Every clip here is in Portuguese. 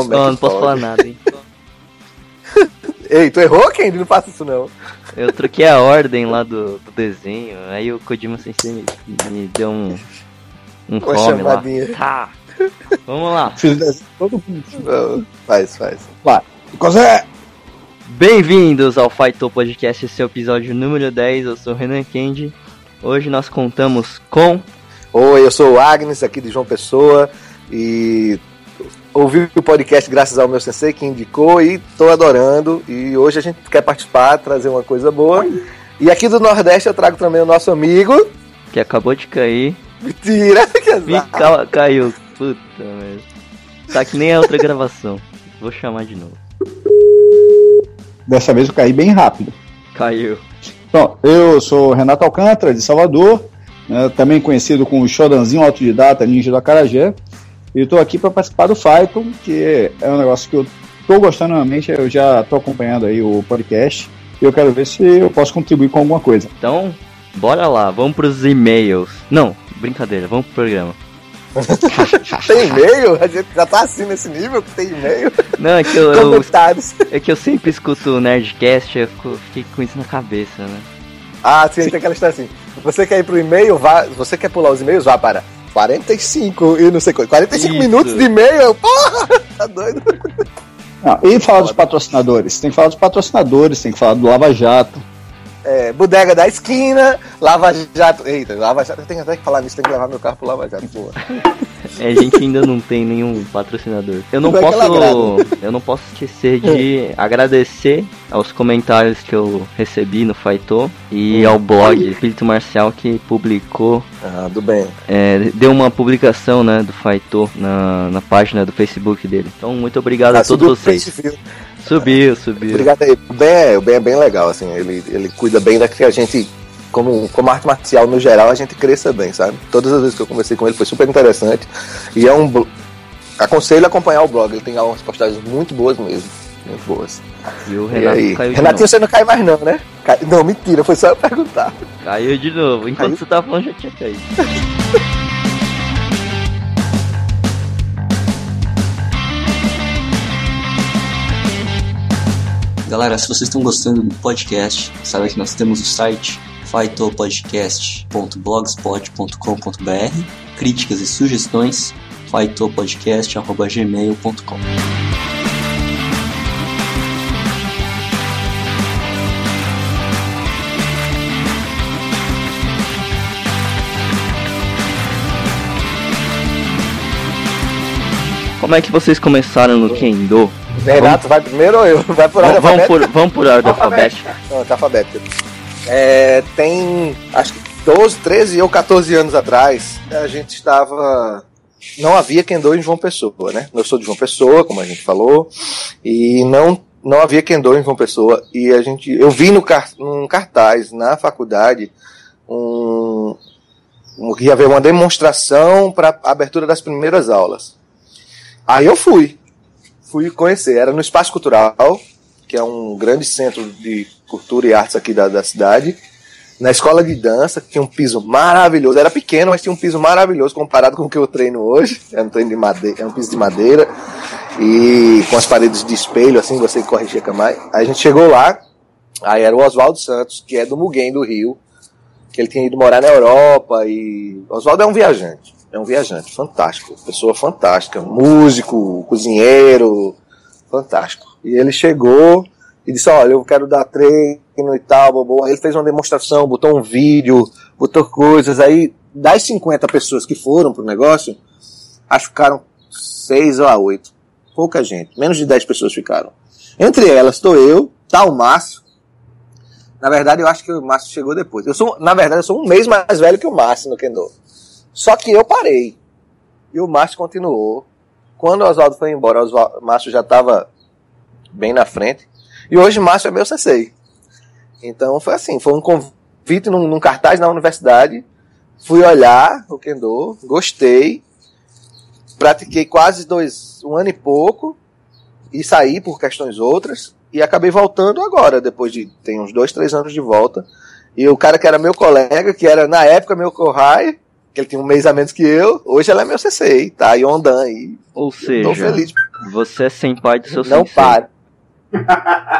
Como Não, é não posso falar nada, hein? Ei, tu errou, Kendi? Não faça isso não. Eu troquei a ordem lá do, do desenho, aí o Kojima Sensei me, me deu um. Um Uma fome lá. Tá. Vamos lá. Todo mundo. Faz, faz. Vai. Cosé! Bem-vindos ao Fight Talk Podcast, esse é o episódio número 10. Eu sou o Renan Kendi. Hoje nós contamos com. Oi, eu sou o Agnes, aqui de João Pessoa, e ouvi o podcast graças ao meu sensei que indicou e tô adorando. E hoje a gente quer participar, trazer uma coisa boa. E aqui do Nordeste eu trago também o nosso amigo. que acabou de cair. Mentira! Que azar. ca- caiu. Puta merda. Tá que nem a outra gravação. Vou chamar de novo. Dessa vez eu caí bem rápido. Caiu. Então, eu sou Renato Alcântara, de Salvador, né, também conhecido como Shodanzinho Autodidata Ninja do Acarajé. E estou aqui para participar do Python, que é um negócio que eu estou gostando realmente. Eu já estou acompanhando aí o podcast e eu quero ver se eu posso contribuir com alguma coisa. Então, bora lá. Vamos pros e-mails. Não, brincadeira. Vamos pro programa. Tem e-mail? A gente já tá assim nesse nível que tem e-mail? Não, é que eu, eu- é que eu sempre escuto o Nerdcast eu fico- fiquei com isso na cabeça, né? Ah, sim, tem aquela história assim. Você quer ir pro e-mail, vá. Você quer pular os e-mails, vá para 45 e não sei quanto. 45 Isso. minutos de e-mail? eu, Porra! Tá doido? Não, e falar dos patrocinadores. Tem que falar dos patrocinadores, tem que falar do Lava Jato. É, bodega da esquina, Lava Jato. Eita, Lava Jato. Eu tenho até que falar nisso, tem que levar meu carro pro Lava Jato, porra. É, a gente ainda não tem nenhum patrocinador. Eu não ela posso, eu não posso esquecer de agradecer aos comentários que eu recebi no Faitô e ao blog Espírito Marcial que publicou, Ah, do bem. é, deu uma publicação, né, do Faitô na, na página do Facebook dele. Então, muito obrigado a Ah, todos subiu o vocês. Face. Subiu, subiu. Obrigado aí. O Ben, é, o ben é bem legal, assim. Ele, ele cuida bem da que a gente, como, como arte marcial no geral, a gente cresça bem, sabe? Todas as vezes que eu conversei com ele foi super interessante. E é um. Aconselho a acompanhar o blog, ele tem algumas postagens muito boas mesmo. Muito boas. E o E Renato aí? caiu Renatinho, você não cai mais não, né? Cai- Não, mentira, foi só eu perguntar. Caiu de novo. Enquanto Caiu? você tava falando, já tinha caído. Galera, se vocês estão gostando do podcast, saiba que nós temos o site faitopodcast.blogspot.com.br Críticas e sugestões, faitopodcast.gmail.com Como é que vocês começaram no Kendo? Renato, vai primeiro ou eu? Vai por ordem Vamos, vamos alfabética? por, vamos por ordem alfabética. Alfabética. É, tem, acho que 12, 13 ou 14 anos atrás, a gente estava. Não havia Kendo em João Pessoa, né? Eu sou de João Pessoa, como a gente falou, e não, não havia Kendo em João Pessoa. E a gente, eu vi no car, num cartaz na faculdade um, um, que ia haver uma demonstração para abertura das primeiras aulas. Aí eu fui, fui conhecer. Era no Espaço Cultural, que é um grande centro de cultura e artes aqui da, da cidade. Na escola de dança, que tinha um piso maravilhoso. Era pequeno, mas tinha um piso maravilhoso comparado com o que eu treino hoje. É um treino de madeira, é um piso de madeira. E com as paredes de espelho, assim, você corrigia mais. Aí a gente chegou lá, aí era o Oswaldo Santos, que é do Muguem do Rio, que ele tinha ido morar na Europa e. Oswaldo é um viajante. É um viajante, fantástico. Pessoa fantástica. Músico, cozinheiro, fantástico. E ele chegou e disse: Olha, eu quero dar treino e tal. Bobo. Ele fez uma demonstração, botou um vídeo, botou coisas. Aí, das 50 pessoas que foram pro negócio, acho que ficaram 6 ou 8. Pouca gente. Menos de 10 pessoas ficaram. Entre elas estou eu, tá o Márcio. Na verdade, eu acho que o Márcio chegou depois. Eu sou, na verdade, eu sou um mês mais velho que o Márcio no Kendo. Só que eu parei. E o Márcio continuou. Quando o Oswaldo foi embora, o Márcio já estava bem na frente. E hoje o Márcio é meu sensei. Então foi assim, foi um convite num, num cartaz na universidade. Fui olhar o Kendo, gostei. Pratiquei quase dois, um ano e pouco. E saí por questões outras. E acabei voltando agora, depois de tem uns dois, três anos de volta. E o cara que era meu colega, que era na época meu Kohai, que ele tinha um mês a menos que eu, hoje ela é meu CC, tá? Yondan. E Ou tô seja, feliz. Você é senpai do seu Não sensei. para.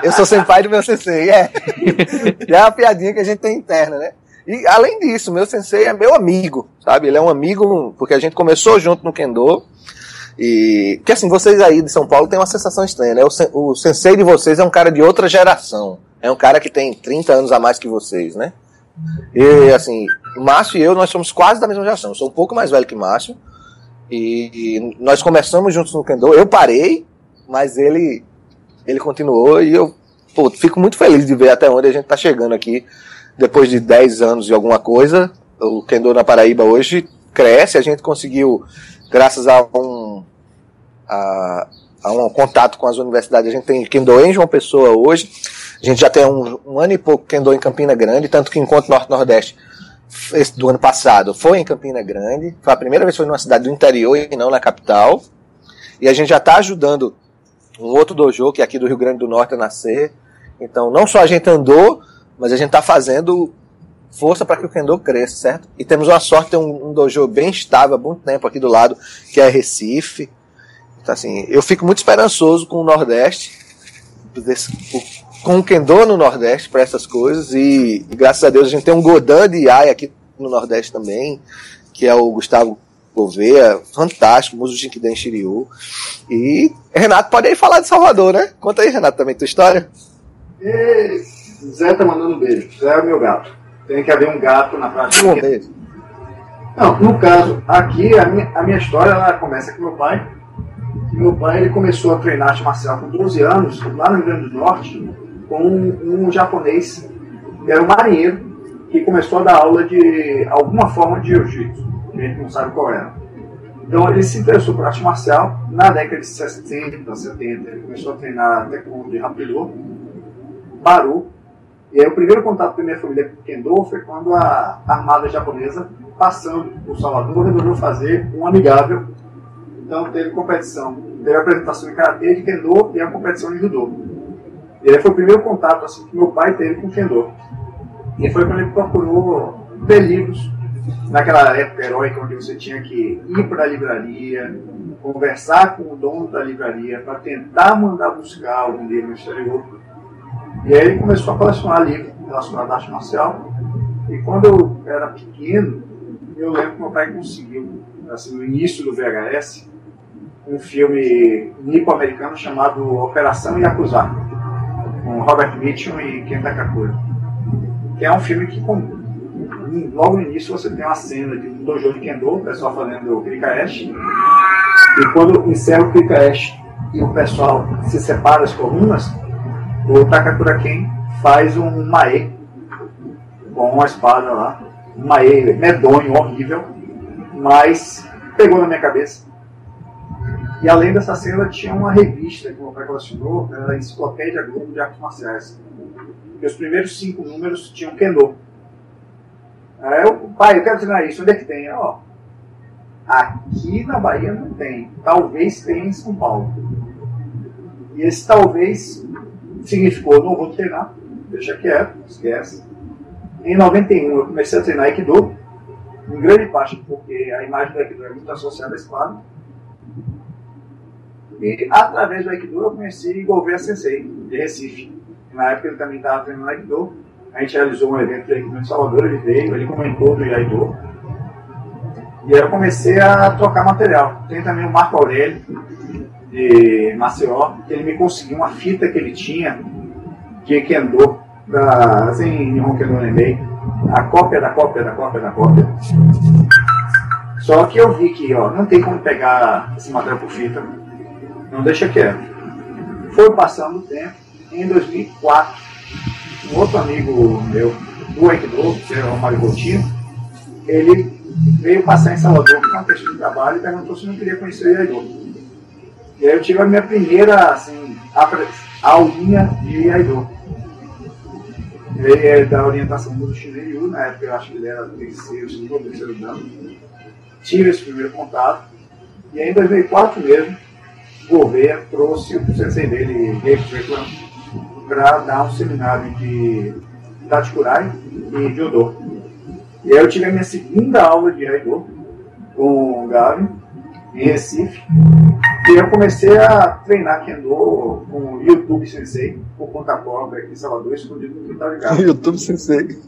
Eu sou senpai do meu sensei, é. É uma piadinha que a gente tem interna, né? E além disso, meu sensei é meu amigo, sabe? Ele é um amigo, porque a gente começou junto no Kendo. E que assim, vocês aí de São Paulo têm uma sensação estranha, né? O, o sensei de vocês é um cara de outra geração. É um cara que tem 30 anos a mais que vocês, né? E assim, Márcio e eu, nós somos quase da mesma geração. Eu sou um pouco mais velho que Márcio. E, e nós começamos juntos no Kendo. Eu parei, mas ele ele continuou e eu pô, fico muito feliz de ver até onde a gente está chegando aqui. Depois de 10 anos e alguma coisa, o Kendo na Paraíba hoje cresce. A gente conseguiu, graças a um, a, a um contato com as universidades, a gente tem Kendo em João Pessoa hoje. A gente já tem um, um ano e pouco Kendo em Campina Grande, tanto que Encontro Norte-Nordeste do ano passado foi em Campina Grande. Foi a primeira vez que foi numa cidade do interior e não na capital. E a gente já está ajudando um outro dojo que é aqui do Rio Grande do Norte a nascer. Então, não só a gente andou, mas a gente está fazendo força para que o Kendo cresça, certo? E temos uma sorte ter um, um dojo bem estável há muito tempo aqui do lado, que é Recife. Então, assim, eu fico muito esperançoso com o Nordeste, desse- o- com o Kendo no Nordeste para essas coisas. E, e graças a Deus a gente tem um Godan de Iai aqui no Nordeste também, que é o Gustavo Gouveia, fantástico, músico de Jinkiden Shiryu. E Renato, pode aí falar de Salvador, né? Conta aí, Renato, também tua história. E Zé tá mandando um beijo. Zé é o meu gato. Tem que haver um gato na prática. Um beijo. Não, no caso, aqui a minha, a minha história ela começa com meu pai. Meu pai ele começou a treinar arte marcial com 12 anos, lá no Rio Grande do Norte, com um, japonês, que era um marinheiro, que começou a dar aula de alguma forma de jiu-jitsu. A gente não sabe qual era. Então ele se interessou por arte marcial na década de 60, 70. Ele começou a treinar taekwondo de Rapidô, Baru. E aí o primeiro contato com a minha família com Kendo foi quando a armada japonesa, passando por Salvador, resolveu fazer um amigável. Então teve competição, teve a apresentação em Karatê de Kendo e a competição de Judô. E aí foi o primeiro contato assim, que meu pai teve com Kendo. E foi quando ele procurou ler livros, naquela época heróica onde você tinha que ir para a livraria, conversar com o dono da livraria para tentar mandar buscar algum livro exterior. E aí ele começou a colecionar livros relacionados à arte marcial. E quando eu era pequeno, eu lembro que meu pai conseguiu, assim, no início do VHS, um filme nipo-americano chamado Operação Yakuza, com Robert Mitchum e Ken Takakura. Que é um filme que, com- logo no início, você tem uma cena de um dojo de Kendo, o pessoal fazendo o Krikaesh. E quando encerra o Krikaesh e o pessoal se separa as colunas, o Takakura Ken faz um mae com uma espada lá, um mae medonho, horrível, mas pegou na minha cabeça. E além dessa cena, tinha uma revista que meu pai colecionou, era a Enciclopédia Globo de Artes Marciais. E os primeiros cinco números tinham Kendo. Aí eu, pai, eu quero treinar isso, onde é que tem? Ó, aqui na Bahia não tem, talvez tenha em São Paulo. E esse talvez significou, não vou treinar, deixa quieto, esquece. Em 91 eu comecei a treinar Aikido, em grande parte porque a imagem do Aikido é muito associada à espada. E através do Aikido eu conheci Gouveia Sensei, de Recife. Na época ele também estava treinando Aikido. A gente realizou um evento de Aikido em Salvador, ele veio, ele comentou do Aikido. E aí eu comecei a trocar material. Tem também o Marco Aurélio, de Maceió, que ele me conseguiu uma fita que ele tinha de Kendo, da, assim, Nihon Kendo Nenbei, a cópia da cópia da cópia da cópia. Só que eu vi que ó, não tem como pegar esse material por fita, não deixa quieto. Foi passando o tempo, em 2004, um outro amigo meu, do Aikido, que era o Mário Coutinho, ele veio passar em Salvador com uma questão de trabalho e perguntou se não queria conhecer o Aikido. E aí eu tive a minha primeira, assim, aulinha de Aikido. Ele é da orientação do Shinryu, na época eu acho que ele era terceiro, segundo ou terceiro dano. Tive esse primeiro contato. E aí em 2004 mesmo, o Gouveia trouxe o sensei dele, Dave Strickland, para dar um seminário de Tachikurai e Judô. E aí eu tive a minha segunda aula de Aikido com o Gavin, em Recife. E eu comecei a treinar Kendo com o YouTube Sensei, por conta própria aqui em Salvador, escondido no quintal de casa. YouTube Sensei.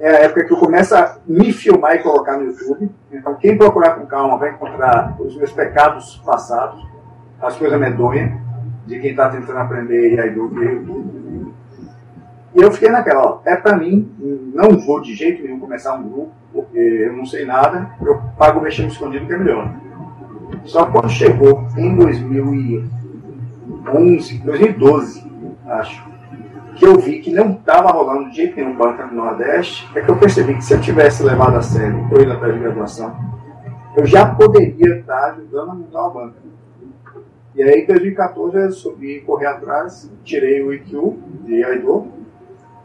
É a época que eu começo a me filmar e colocar no YouTube. Então, quem procurar com calma vai encontrar os meus pecados passados, as coisas medonhas de quem está tentando aprender Iaido via YouTube. E eu fiquei naquela, ó, é pra mim, não vou de jeito nenhum começar um grupo, porque eu não sei nada, eu pago o vexame escondido que é melhor. Só quando chegou em 2011, 2012, acho, que eu vi que não estava rolando de jeito nenhum banca no Nordeste, é que eu percebi que se eu tivesse levado a sério, eu indo atrás de graduação, eu já poderia estar ajudando a montar uma banca. E aí, em 2014, eu subi correr atrás, tirei o IQ de Aido.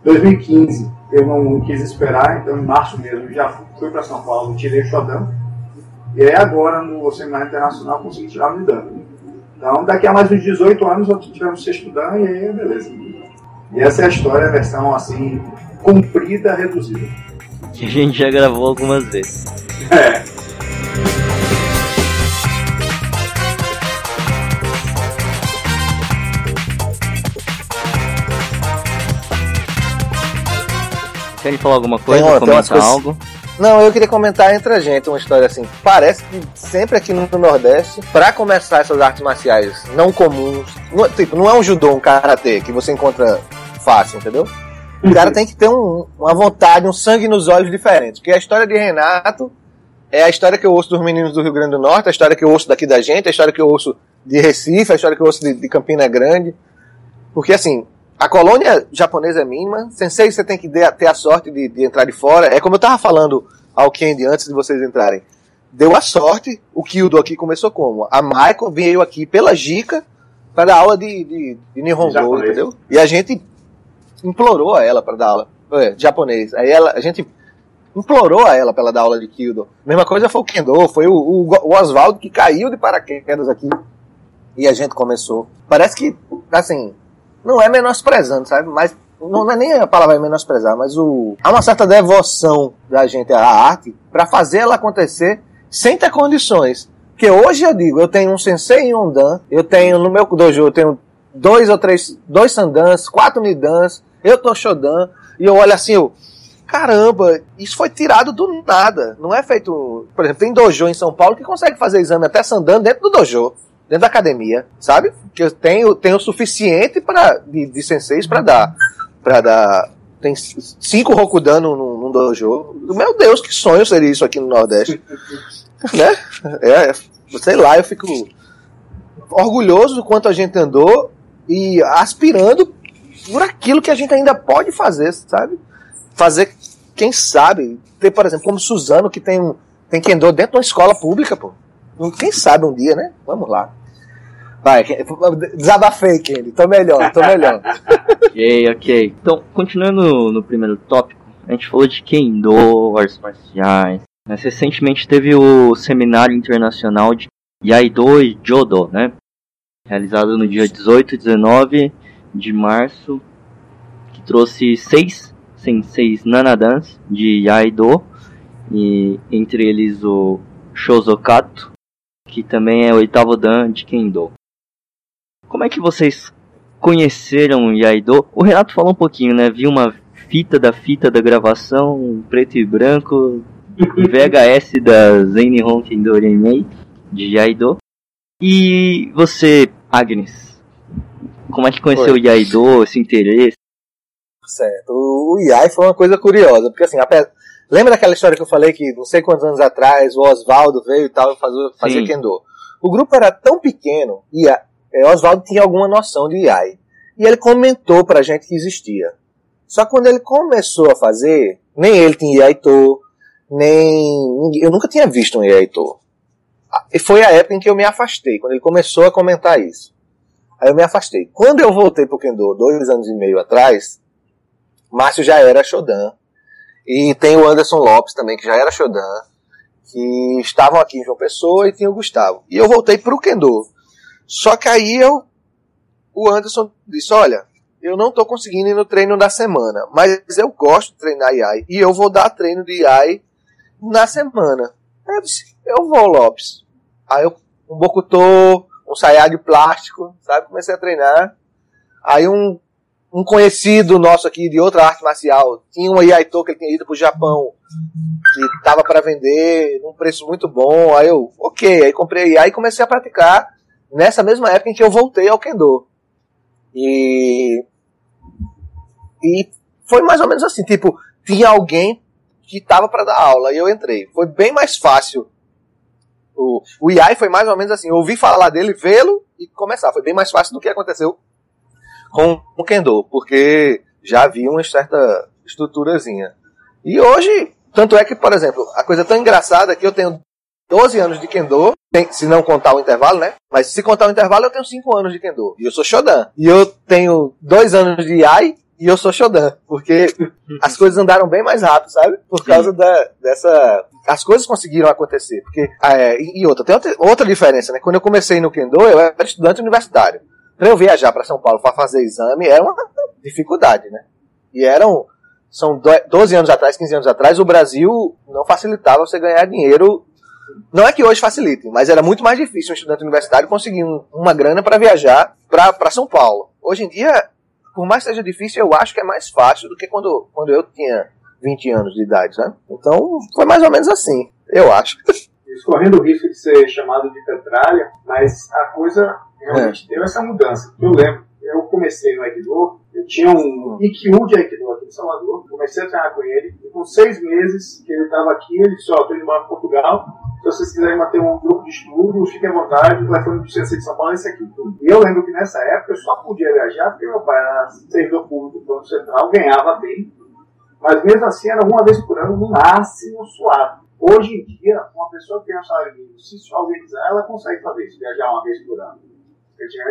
2015, eu não quis esperar, então em março mesmo já fui para São Paulo, tirei o Shodan. E aí agora, no Seminário Internacional, consegui tirar o Nidan. Então, daqui a mais uns 18 anos, nós tivemos sexto Dan e aí, beleza. E essa é a história, a versão assim, comprida, reduzida. Que a gente já gravou algumas vezes. É. Querem falar alguma coisa? Tem uma- tem comentar coisas- algo? Não, eu queria comentar entre a gente uma história assim. Parece que sempre aqui no Nordeste, pra começar essas artes marciais não comuns, não, tipo, não é um judô, um karatê que você encontra fácil, entendeu? O cara tem que ter um- uma vontade, um sangue nos olhos diferente. Porque a história de Renato é a história que eu ouço dos meninos do Rio Grande do Norte, a história que eu ouço daqui da gente, a história que eu ouço de Recife, a história que eu ouço de, de Campina Grande. Porque assim, a colônia japonesa é mínima. Sensei, você tem que ter a sorte de, de entrar de fora. É como eu tava falando ao Kendi antes de vocês entrarem. Deu a sorte, o Kyudo aqui começou como? A Michael veio aqui pela Jica para dar aula de, de, de Nihongo, entendeu? E a gente implorou a ela para dar aula. É, japonês. Aí ela, a gente implorou a ela para ela dar aula de Kyudo. Mesma coisa foi o Kendo, foi o, o, o Oswaldo que caiu de paraquedas aqui. E a gente começou. Parece que, assim, não é menosprezando, sabe? Mas não é nem a palavra menosprezar, mas o há uma certa devoção da gente à arte para fazer ela acontecer sem ter condições. Porque hoje eu digo, eu tenho um sensei e um dan, eu tenho no meu dojo, eu tenho dois ou três, dois sandans, quatro nidans, eu tô shodan, e eu olho assim, eu, caramba, isso foi tirado do nada. Não é feito, por exemplo, tem dojo em São Paulo que consegue fazer exame até sandan dentro do dojo dentro da academia, sabe? Que eu tenho, tenho o suficiente para de, de senseis para dar, para dar. Tem cinco Rokudan num, num dojo. Meu Deus, que sonho seria isso aqui no Nordeste, né? É, sei lá, eu fico orgulhoso do quanto a gente andou e aspirando por aquilo que a gente ainda pode fazer, sabe? Fazer, quem sabe, ter, por exemplo, como Suzano, que tem, um- tem Kendo dentro de uma escola pública, pô. Quem sabe um dia, né? Vamos lá. Vai, desabafei, Kenny. Tô melhor, tô melhor. Ok, ok. Então, continuando no primeiro tópico, a gente falou de Kendo, artes marciais. Mas recentemente teve o seminário internacional de Yaido e Jodo, né? Realizado no dia 18 e 19 de março, que trouxe seis senseis nanadans de Yaido, e entre eles o Shozokato, que também é o oitavo dan de Kendo. Como é que vocês conheceram o Yaido? O Renato falou um pouquinho, né? Vi uma fita da fita da gravação, preto e branco, VHS da Zen Nihon Kendo Renmei, de Yaido. E você, Agnes? Como é que conheceu Oi. o Yaido, esse interesse? Certo. O, o Iai foi uma coisa curiosa, porque assim, lembra daquela história que eu falei que não sei quantos anos atrás o Oswaldo veio e tal fazer, fazer. Kendo? O grupo era tão pequeno e a- é, Oswaldo tinha alguma noção de Iai. E ele comentou pra gente que existia. Só que quando ele começou a fazer, nem ele tinha Iaito, nem. Eu nunca tinha visto um Iaito. Ah, E foi a época em que eu me afastei, quando ele começou a comentar isso. Aí eu me afastei. Quando eu voltei pro Kendo, dois anos e meio atrás, Márcio já era Shodan. E tem o Anderson Lopes também, que já era Shodan. Que estavam aqui em João Pessoa e tinha o Gustavo. E eu voltei pro Kendo. Só que aí eu. O Anderson disse: Olha, eu não tô conseguindo ir no treino da semana, mas eu gosto de treinar IAI. E eu vou dar treino de IAI na semana. Eu disse: Eu vou, Lopes. Aí eu um bokutô, um saiá de plástico, sabe? Comecei a treinar. Aí um, um conhecido nosso aqui de outra arte marcial tinha um Iaito que ele tinha ido pro Japão, que tava para vender num preço muito bom. Aí eu, ok, aí comprei aí comecei a praticar nessa mesma época em que eu voltei ao Kendo. E e foi mais ou menos assim, tipo, tinha alguém que tava para dar aula e eu entrei. Foi bem mais fácil. O, o IAI foi mais ou menos assim, ouvi falar dele, vê-lo e começar. Foi bem mais fácil do que aconteceu com o Kendo, porque já havia uma certa estruturazinha. E hoje, tanto é que, por exemplo, a coisa tão engraçada é que eu tenho 12 anos de Kendo, se não contar o intervalo, né? Mas se contar o intervalo, eu tenho 5 anos de Kendo. E eu sou Shodan. E eu tenho 2 anos de Iai e eu sou Shodan. Porque as coisas andaram bem mais rápido, sabe? Por causa da, dessa. As coisas conseguiram acontecer. Porque, é, e outra, tem outra, outra diferença, né? Quando eu comecei no Kendo, eu era estudante universitário. Para eu viajar para São Paulo para fazer exame era uma dificuldade, né? E eram. São 12 anos atrás, 15 anos atrás, o Brasil não facilitava você ganhar dinheiro. Não é que hoje facilite, mas era muito mais difícil um estudante universitário conseguir um, uma grana para viajar para São Paulo. Hoje em dia, por mais que seja difícil, eu acho que é mais fácil do que quando, quando eu tinha 20 anos de idade, né? Então, foi mais ou menos assim, eu acho. Correndo o risco de ser chamado de petralha, mas a coisa realmente é. deu essa mudança. Eu lembro, eu comecei no Aikido, eu tinha um IQ de Aikido aqui em Salvador, comecei a treinar com ele, e com seis meses que ele estava aqui, ele disse, ó, oh, estou indo para Portugal, se vocês quiserem manter um grupo de estudo, fiquem à vontade, o telefone do CNC de São Paulo é esse aqui. E eu lembro que nessa época eu só podia viajar porque meu pai era servidor público do Banco Central, ganhava bem, mas mesmo assim era uma vez por ano, no máximo, suave. Hoje em dia, uma pessoa que tem um salário mínimo, se alguém quiser, ela consegue fazer isso, viajar uma vez por ano.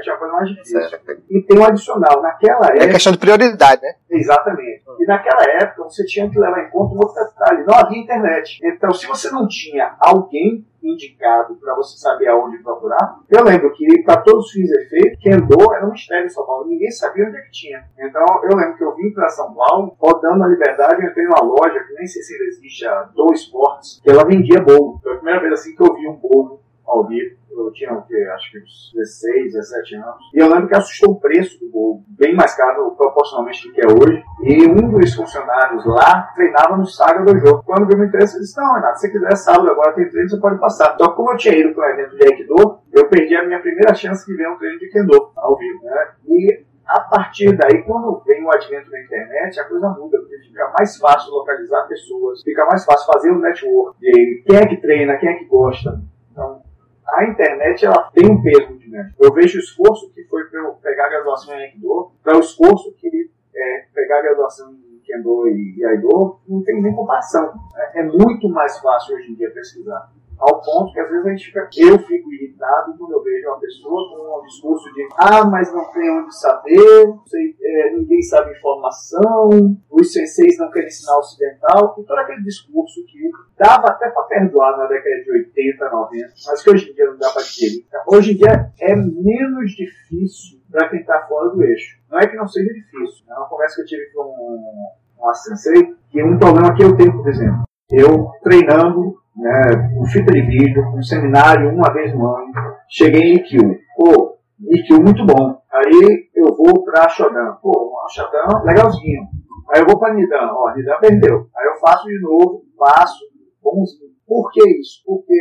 Já foi mais difícil. Certo. E tem um adicional. Naquela época. É questão de prioridade, né? Exatamente. E naquela época você tinha que levar em conta um outro detalhe. Não havia internet. Então, se você não tinha alguém indicado para você saber aonde procurar, eu lembro que para todos os fins e efeitos, Kendo era um mistério em São Paulo. Ninguém sabia onde é que tinha. Então, eu lembro que eu vim para São Paulo, rodando a liberdade, eu entrei numa loja que nem sei se existe, a Dois Esportes, que ela vendia bolo. Foi a primeira vez assim que eu vi um bolo ao vivo eu tinha o quê? Acho que uns 16, 17 anos. E eu lembro que assustou o preço do gol, bem mais caro proporcionalmente do que é hoje. E um dos funcionários lá treinava no sábado do jogo. Quando viu o interesse, ele disse: Não, Renato, se você quiser sábado, agora tem treino, você pode passar. Só que como eu tinha ido para o evento de Aikido, eu perdi a minha primeira chance de ver um treino de Kendo ao vivo, né? E a partir daí, quando vem o advento da internet, a coisa muda, porque fica mais fácil localizar pessoas, fica mais fácil fazer o network de quem é que treina, quem é que gosta. A internet ela tem um peso muito grande. Eu vejo o esforço que foi para eu pegar a graduação em Aikido, para o esforço que é pegar a graduação em Kendo e Aikido, não tem nem comparação. É, é muito mais fácil hoje em dia pesquisar ao ponto que às vezes a gente fica, eu fico irritado quando eu vejo uma pessoa com um discurso de ah, mas não tem onde saber, sei, é, ninguém sabe informação, os senseis não querem ensinar ocidental, e todo aquele discurso que dava até para perdoar na década de 80, 90, mas que hoje em dia não dá para. Então, hoje em dia é menos difícil para quem está fora do eixo. Não é que não seja difícil. É uma conversa que eu tive com uma sensei, que um problema que eu tenho, por exemplo, eu treinando né, com fita de vídeo, com seminário uma vez no ano. Cheguei em IQ. Pô, IQ muito bom. Aí eu vou para Shodan. Pô, Shodan legalzinho. Aí eu vou para Nidan. Ó, Nidan perdeu. Aí eu faço de novo, faço, bonzinho. Por que isso? Porque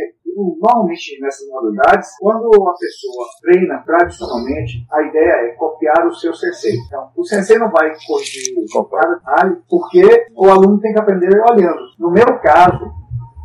normalmente nessas modalidades, quando uma pessoa treina tradicionalmente, a ideia é copiar o seu sensei. Então, o sensei não vai corrigir cada detalhe, porque o aluno tem que aprender olhando. No meu caso,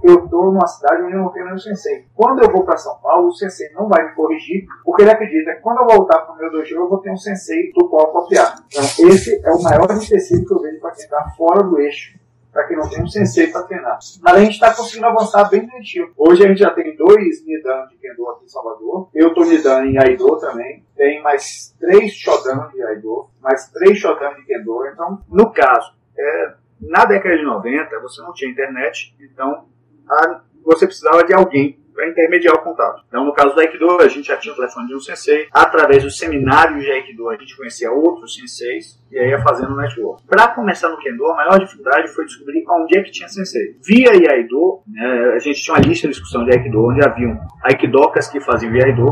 eu estou numa cidade onde eu não tenho nenhum sensei. Quando eu vou para São Paulo, o sensei não vai me corrigir, porque ele acredita que quando eu voltar para o meu dojo, eu vou ter um sensei do qual copiar. Então, esse é o maior empecilho que eu vejo para quem está fora do eixo, para quem não tem um sensei para treinar. Mas a gente está conseguindo avançar bem direitinho. Hoje a gente já tem dois Nidan de Kendo aqui em Salvador. Eu estou Nidan em Aido também. Tem mais três Shodan de Aido, mais três Shodan de Kendo. Então, no caso, é, na década de 90, você não tinha internet, então a, você precisava de alguém para intermediar o contato. Então, no caso do Aikido, a gente já tinha o telefone de um sensei. Através dos seminários de Aikido, a gente conhecia outros senseis e aí ia fazendo network. Para começar no Kendo, a maior dificuldade foi descobrir onde é que tinha sensei. Via Iaido, né, a gente tinha uma lista de discussão de Aikido, onde haviam Aikidokas que faziam Iaido.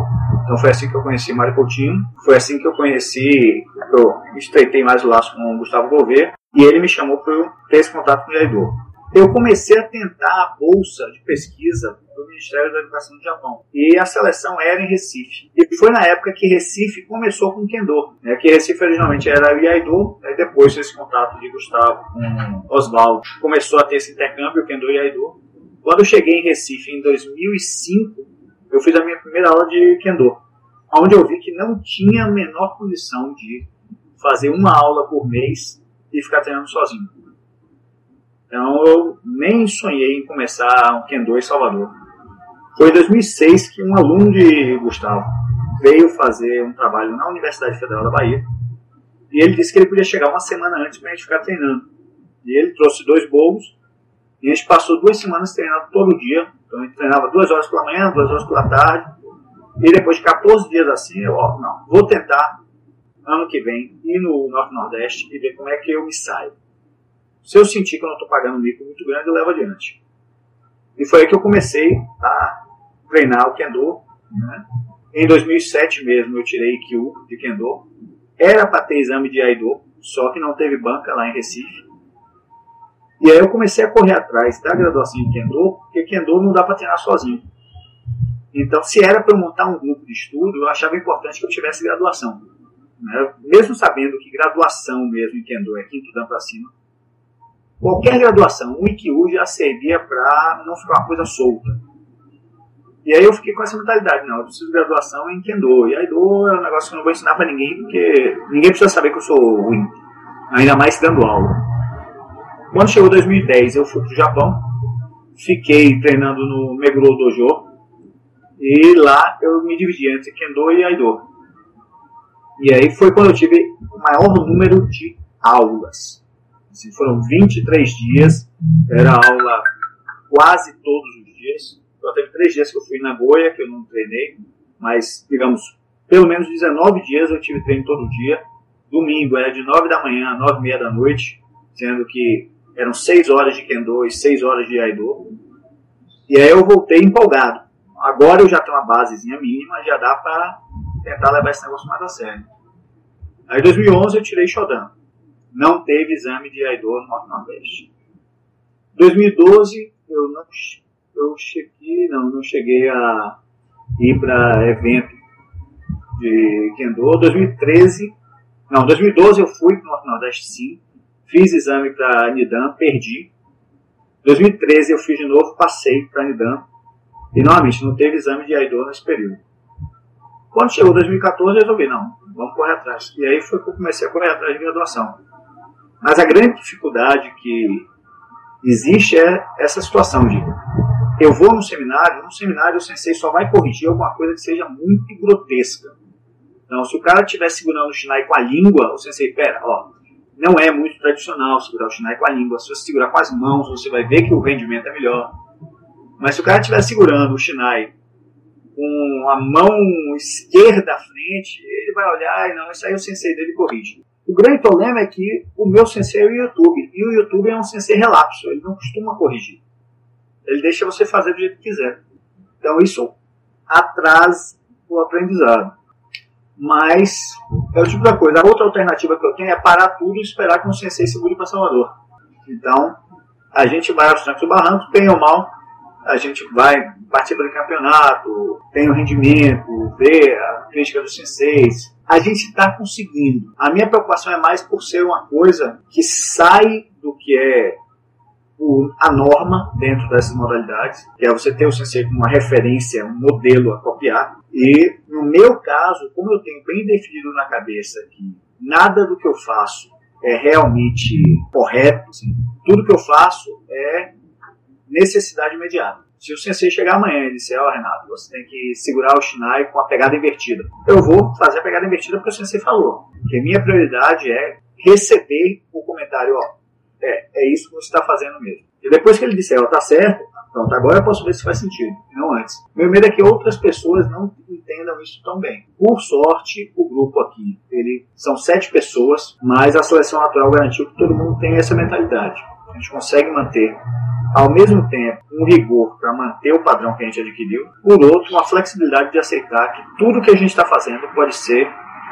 Então foi assim que eu conheci Mário Coutinho. Foi assim que eu conheci, eu estreitei mais o laço com o Gustavo Gouveia. E ele me chamou para ter esse contato com o eu comecei a tentar a bolsa de pesquisa do Ministério da Educação do Japão. E a seleção era em Recife. E foi na época que Recife começou com Kendo. Né? Que Recife originalmente era o Iaido, aí depois esse contato de Gustavo com Oswaldo começou a ter esse intercâmbio, Kendo e Iaido. Quando eu cheguei em Recife em 2005, eu fiz a minha primeira aula de Kendo, onde eu vi que não tinha a menor condição de fazer uma aula por mês e ficar treinando sozinho. Então eu nem sonhei em começar um Kendo em Salvador. Foi em 2006 que um aluno de Gustavo veio fazer um trabalho na Universidade Federal da Bahia e ele disse que ele podia chegar uma semana antes para a gente ficar treinando. E ele trouxe dois bolos e a gente passou duas semanas treinando todo dia. Então a gente treinava duas horas pela manhã, duas horas pela tarde. E depois de 14 dias assim, eu, ó, não, vou tentar ano que vem ir no Norte Nordeste e ver como é que eu me saio. Se eu sentir que eu não estou pagando um mico muito grande, eu levo adiante. E foi aí que eu comecei a treinar o Kendo. Né? Em 2007 mesmo eu tirei Kyu de Kendo. Era para ter exame de Aido, só que não teve banca lá em Recife. E aí eu comecei a correr atrás da graduação de Kendo, porque Kendo não dá para treinar sozinho. Então, se era para eu montar um grupo de estudo, eu achava importante que eu tivesse graduação. Né? Mesmo sabendo que graduação mesmo em Kendo é quinto dan para cima, qualquer graduação, o IQ já servia para não ficar uma coisa solta. E aí eu fiquei com essa mentalidade, não, eu preciso de graduação em Kendo. E aí do é um negócio que eu não vou ensinar para ninguém, porque ninguém precisa saber que eu sou ruim, ainda mais dando aula. Quando chegou 2010, eu fui para o Japão, fiquei treinando no Meguro Dojo, e lá eu me dividi entre Kendo e Aido. E aí foi quando eu tive o maior número de aulas. Assim, foram 23 dias, era aula quase todos os dias. Só teve três dias que eu fui na Goia, que eu não treinei, mas, digamos, pelo menos 19 dias eu tive treino todo dia. Domingo era de 9 da manhã a 9 e meia da noite, sendo que eram 6 horas de Kendo e 6 horas de Aido. E aí eu voltei empolgado. Agora eu já tenho uma basezinha mínima, já dá para tentar levar esse negócio mais a sério. Aí em 2011 eu tirei Shodan não teve exame de Aido no Norte Nordeste. 2012 eu não eu cheguei, não, não cheguei a ir para evento de Kendo. 2013, não, 2012 eu fui para o Norte Nordeste sim, fiz exame para Nidan, perdi. 2013 eu fiz de novo, passei para Nidan e novamente não teve exame de Aido nesse período. Quando chegou 2014 eu resolvi, não, vamos correr atrás. E aí foi que eu comecei a correr atrás de graduação. Mas a grande dificuldade que existe é essa situação de eu vou no seminário, no seminário o sensei só vai corrigir alguma coisa que seja muito grotesca. Então, se o cara estiver segurando o Shinai com a língua, o sensei, pera, ó, não é muito tradicional segurar o Shinai com a língua. Se você segurar com as mãos, você vai ver que o rendimento é melhor. Mas se o cara estiver segurando o Shinai com a mão esquerda à frente, ele vai olhar e não, isso aí o sensei dele corrige. O grande problema é que o meu sensei é o YouTube. E o YouTube é um sensei relapso. Ele não costuma corrigir. Ele deixa você fazer do jeito que quiser. Então isso atrasa o aprendizado. Mas é o tipo da coisa. A outra alternativa que eu tenho é parar tudo e esperar que um sensei segure para Salvador. Então, a gente vai aos trancos do barranco, bem ou mal, a gente vai, participa do campeonato, tem o rendimento, vê a crítica dos senseis, a gente está conseguindo. A minha preocupação é mais por ser uma coisa que sai do que é a norma dentro dessas modalidades, que é você ter o sensei como uma referência, um modelo a copiar. E no meu caso, como eu tenho bem definido na cabeça que nada do que eu faço é realmente correto, assim, tudo que eu faço é necessidade imediata. Se o sensei chegar amanhã e disser, ó oh, Renato, você tem que segurar o Shinai com a pegada invertida, eu vou fazer a pegada invertida porque o sensei falou. Porque minha prioridade é receber o comentário, ó, é, é isso que você está fazendo mesmo. E depois que ele disser, ó, tá certo, Pronto, agora eu posso ver se faz sentido, não antes. Meu medo é que outras pessoas não entendam isso tão bem. Por sorte, o grupo aqui, ele são sete pessoas, mas a seleção natural garantiu que todo mundo tem essa mentalidade. A gente consegue manter ao mesmo tempo um rigor para manter o padrão que a gente adquiriu, por outro, uma flexibilidade de aceitar que tudo que a gente está fazendo pode ser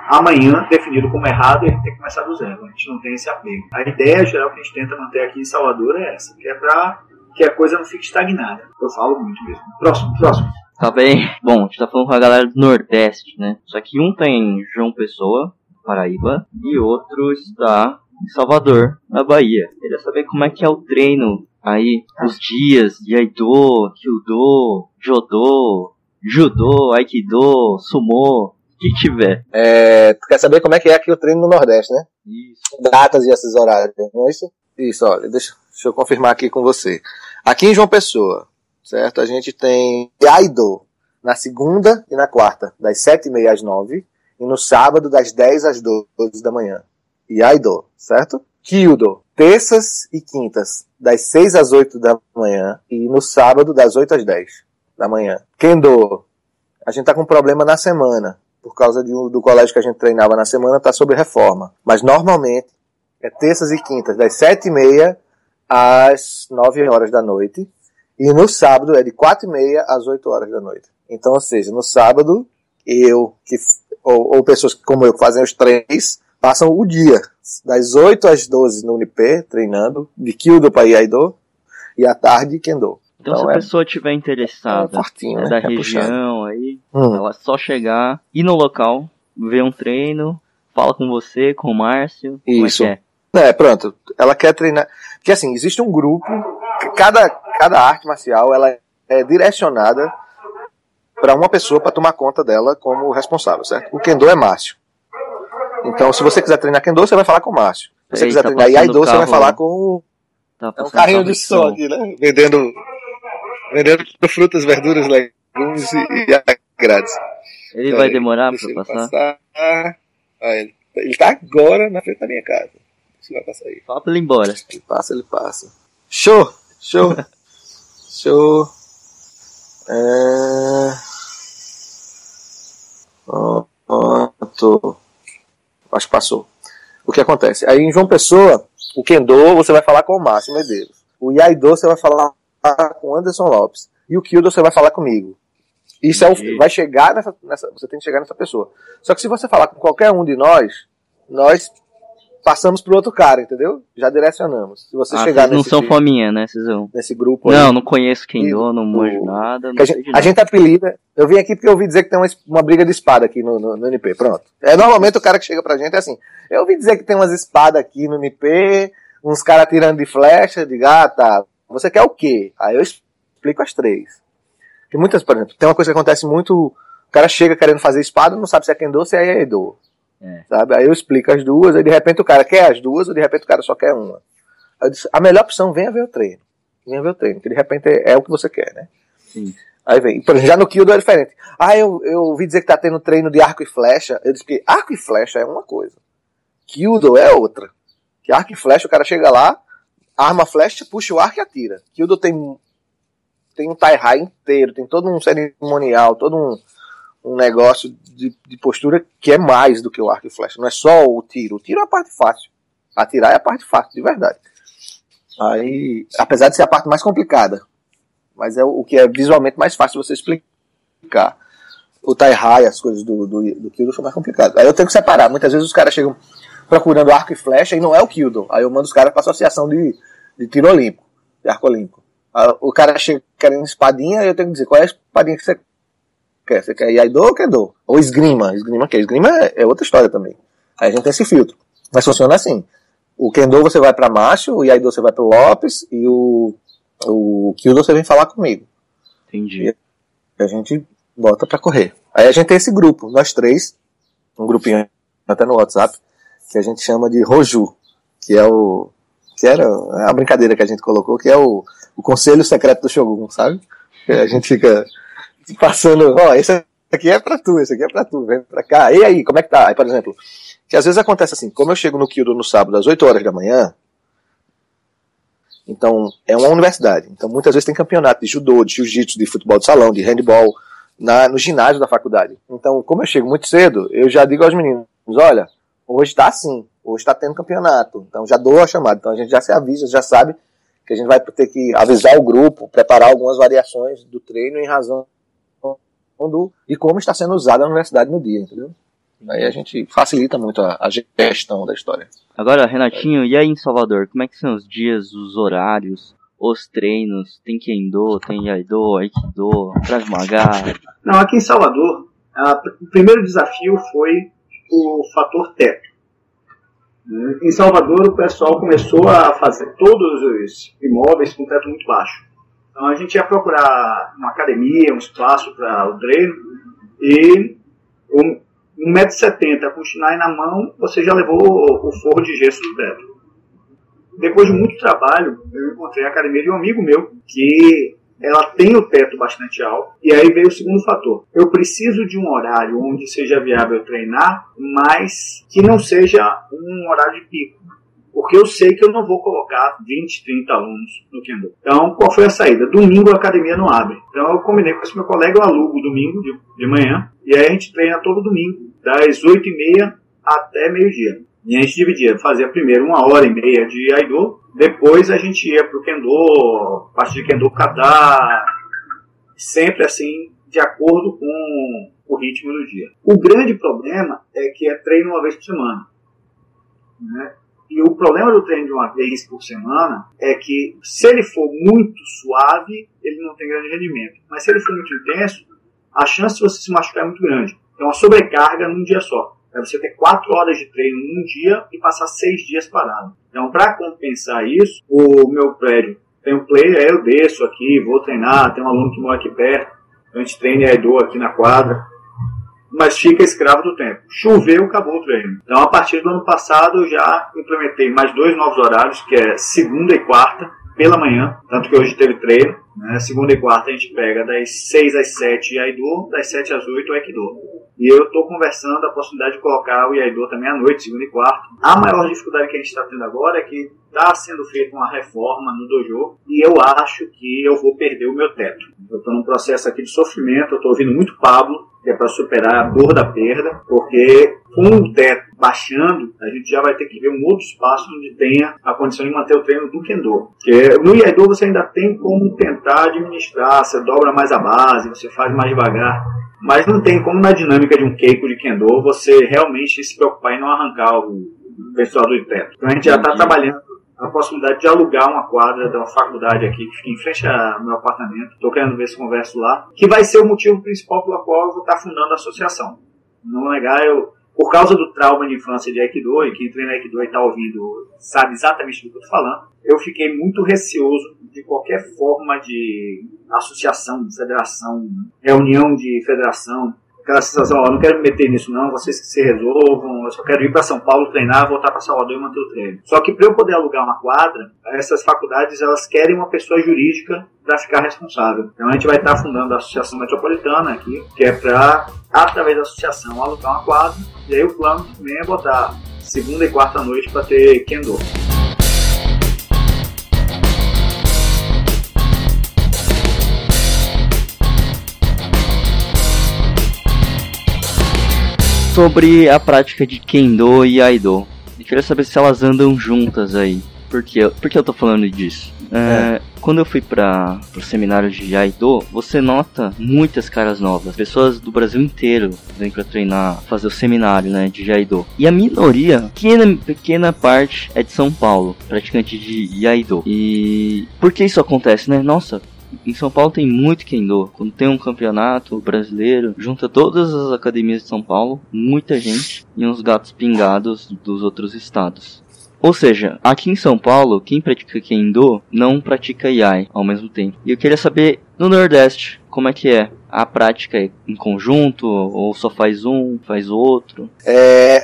amanhã definido como errado e a gente tem que começar do zero. A gente não tem esse apego. A ideia geral que a gente tenta manter aqui em Salvador é essa, que é para que a coisa não fique estagnada. Eu falo muito mesmo. Próximo, próximo. Tá bem. Bom, a gente tá falando com a galera do Nordeste, né? Só que um tá em João Pessoa, Paraíba, e outro está em Salvador, na Bahia. Queria saber como é que é o treino aí, os dias de Aido, Kyudo, Jodô, Judô, Aikido, Sumo, o que tiver. É, tu quer saber como é que é aqui o treino no Nordeste, né? Isso. Datas e esses horários, não é isso? Isso, olha, deixa, deixa eu confirmar aqui com você. Aqui em João Pessoa, certo? A gente tem Aido na segunda e na quarta, das sete e meia às nove, e no sábado, das dez às doze da manhã. E Aido, certo? Kyudo, terças e quintas, das 6 às 8 da manhã, e no sábado, das 8 às 10 da manhã. Kendo, a gente tá com problema na semana, por causa de, do colégio que a gente treinava na semana, tá sob reforma. Mas normalmente, é terças e quintas, das 7 e meia às 9 horas da noite, e no sábado é de 4 e meia às 8 horas da noite. Então, ou seja, no sábado, eu, que, ou, ou pessoas como eu que fazem os três, passam o dia, das 8 às 12 no Unip, treinando, de Kyudo para Iaido, e à tarde Kendo. Então, Então se a é- pessoa tiver É interessada, fortinho, é né? da É puxado. região aí, Hum. ela só chegar, ir no local, ver um treino, fala com você, com o Márcio, Isso. é que é? É, pronto. Ela quer treinar. Porque assim, existe um grupo, cada, cada arte marcial ela é direcionada para uma pessoa para tomar conta dela como responsável, certo? O Kendo é Márcio. Então, se você quiser treinar Kendo, você vai falar com o Márcio. Se você Ei, quiser tá treinar Iaido, você vai falar com o Tá É um carrinho de som aqui, né? Vendendo, vendendo frutas, verduras, legumes e, e grades. Ele Pera vai demorar pra ele passar? Ah, ele, ele tá agora na frente da minha casa. Deixa ele passar aí. Fala pra ele ir embora. Ele passa, ele passa. Show! Show! Show! É... Pronto. Acho que passou. O que acontece? Aí em João Pessoa, o Kendo você vai falar com o Márcio Medeiros. O Iaido você vai falar com o Anderson Lopes. E o Kildo você vai falar comigo. Isso é o, vai chegar nessa, nessa. Você tem que chegar nessa pessoa. Só que se você falar com qualquer um de nós, nós passamos pro outro cara, entendeu? Já direcionamos. Se você Ah, chegar vocês não são fominha, né? Vocês vão. nesse grupo aí, Não, não conheço quem E dou, não manjo nada, não a gente, a gente apelida. Eu vim aqui porque eu ouvi dizer que tem uma, uma briga de espada aqui no, no, no NP. Pronto. É, normalmente o cara que chega pra gente é assim. Eu ouvi dizer que tem umas espadas aqui no NP, uns caras tirando de flecha, de gata. Você quer o quê? Aí eu explico as três. Porque muitas, por exemplo, tem uma coisa que acontece muito. O cara chega querendo fazer espada, não sabe se é Kendo ou se é Iaido. É. Sabe? Aí eu explico as duas, aí de repente o cara quer as duas, ou de repente o cara só quer uma. Disse, a melhor opção, venha ver o treino. Venha ver o treino, que de repente é, é o que você quer, né? Sim. Aí vem. Por exemplo, já no Kildo é diferente. Ah, eu, eu ouvi dizer que tá tendo treino de arco e flecha. Eu disse que arco e flecha é uma coisa. Kildo é outra. Que arco e flecha, o cara chega lá, arma a flecha, puxa o arco e atira. Kildo tem, tem um tie-high inteiro, tem todo um cerimonial, todo um, um negócio de, de postura que é mais do que o arco e flecha. Não é só o tiro. O tiro é a parte fácil. Atirar é a parte fácil, de verdade. Aí, apesar de ser a parte mais complicada, mas é o que é visualmente mais fácil você explicar. O tie high, as coisas do, do, do Kildo são mais complicadas. Aí eu tenho que separar. Muitas vezes os caras chegam procurando arco e flecha e não é o Kildo. Aí eu mando os caras para associação de, de tiro olímpico, de arco olímpico. Aí o cara chega querendo espadinha e eu tenho que dizer qual é a espadinha que você quer. Você quer Iaido ou Kendo? Ou esgrima. Esgrima que é? Esgrima é, é outra história também. Aí a gente tem esse filtro. Mas funciona assim. O Kendo você vai para Macho, o Iaido você vai para Lopes e o, o Kildo você vem falar comigo. Entendi. E a gente bota pra correr. Aí a gente tem esse grupo, nós três, um grupinho até no WhatsApp, que a gente chama de Roju, que é o. que era a brincadeira que a gente colocou, que é o, o conselho secreto do Shogun, sabe? Que a gente fica passando, ó, esse aqui é pra tu, esse aqui é pra tu, vem pra cá. E aí, como é que tá? Aí, por exemplo, que às vezes acontece assim, como eu chego no Kildo no sábado às 8 horas da manhã, Então, é uma universidade. Então, muitas vezes tem campeonato de judô, de jiu-jitsu, de futebol de salão, de handball, na, no ginásio da faculdade. Então, como eu chego muito cedo, eu já digo aos meninos, olha, hoje está assim, hoje está tendo campeonato. Então, já dou a chamada. Então, a gente já se avisa, já sabe que a gente vai ter que avisar o grupo, preparar algumas variações do treino em razão do, de como está sendo usada a universidade no dia, entendeu? Aí a gente facilita muito a, a gestão da história. Agora, Renatinho, e aí em Salvador, como é que são os dias, os horários, os treinos? Tem Kendo, tem Yaido, Aikido, Krav Maga? Não, aqui em Salvador, a, o primeiro desafio foi o fator teto. Em Salvador, o pessoal começou a fazer todos os imóveis com teto muito baixo. Então a gente ia procurar uma academia, um espaço para o treino e um, 1,70m com o chinai na mão, você já levou o forro de gesso do teto. Depois de muito trabalho, eu encontrei a academia de um amigo meu, que ela tem o teto bastante alto. E aí veio o segundo fator. Eu preciso de um horário onde seja viável treinar, mas que não seja um horário de pico. Porque eu sei que eu não vou colocar 20, 30 alunos no Kendo. Então, qual foi a saída? Domingo a academia não abre. Então, eu combinei com esse meu colega, eu alugo domingo de, de manhã. E aí a gente treina todo domingo das 8h30 até meio-dia. E a gente dividia, fazia primeiro uma hora e meia de Aido, depois a gente ia para o Kendo, parte de Kendo Kata, sempre assim, de acordo com o ritmo do dia. O grande problema é que é treino uma vez por semana. Né? E o problema do treino de uma vez por semana é que se ele for muito suave, ele não tem grande rendimento. Mas se ele for muito intenso, a chance de você se machucar é muito grande. É uma sobrecarga num dia só. É você ter quatro horas de treino num dia e passar seis dias parado. Então, para compensar isso, o meu prédio tem um play, aí eu desço aqui, vou treinar, tem um aluno que mora aqui perto, a gente treina e aí dou aqui na quadra, mas fica escravo do tempo. Choveu, acabou o treino. Então, a partir do ano passado, eu já implementei mais dois novos horários, que é segunda e quarta, pela manhã, tanto que hoje teve treino. Né? Segunda e quarta a gente pega das 6 às 7 Aido, das 7 às 8 Aikido. E eu estou conversando a possibilidade de colocar o Iaido também à noite, segunda e quarta. A maior dificuldade que a gente está tendo agora é que está sendo feita uma reforma no dojo e eu acho que eu vou perder o meu teto. Eu estou num processo aqui de sofrimento, eu estou ouvindo muito Pablo, que é para superar a dor da perda, porque com o teto baixando, a gente já vai ter que ver um outro espaço onde tenha a condição de manter o treino do Kendo. Porque no Iaido você ainda tem como tentar administrar, você dobra mais a base, você faz mais devagar. Mas não tem como na dinâmica de um Keiko de Kendo você realmente se preocupar em não arrancar o pessoal do teto. Então a gente já está trabalhando a possibilidade de alugar uma quadra da faculdade aqui, que fica em frente ao meu apartamento. Estou querendo ver se converso lá. Que vai ser o motivo principal pelo qual eu vou estar fundando a associação. Não negar, eu, por causa do trauma de infância de Aikido, e quem treina Aikido e está ouvindo sabe exatamente do que eu estou falando, eu fiquei muito receoso de qualquer forma de associação, de federação, reunião de federação, aquela sensação, ó, não quero me meter nisso não, vocês que se resolvam, eu só quero ir para São Paulo treinar, voltar para Salvador e manter o treino. Só que para eu poder alugar uma quadra, essas faculdades elas querem uma pessoa jurídica para ficar responsável. Então a gente vai estar fundando a Associação Metropolitana aqui, que é para, através da associação, alugar uma quadra, e aí o plano também é botar segunda e quarta noite para ter Kendo. Sobre a prática de Kendo e Aido. Eu queria saber se elas andam juntas aí. Por, quê? Por que eu tô falando disso? É. É, quando eu fui para o seminário de Aido, você nota muitas caras novas. Pessoas do Brasil inteiro vêm para treinar, fazer o seminário né, de Aido. E a minoria, pequena, pequena parte, é de São Paulo, praticante de Aido. E por que isso acontece, né? Nossa, em São Paulo tem muito Kendo. Quando tem um campeonato brasileiro, junta todas as academias de São Paulo, muita gente e uns gatos pingados dos outros estados. Ou seja, aqui em São Paulo, quem pratica Kendo não pratica Yai ao mesmo tempo. E eu queria saber no Nordeste como é que é. A prática é em conjunto ou só faz um, faz outro? É,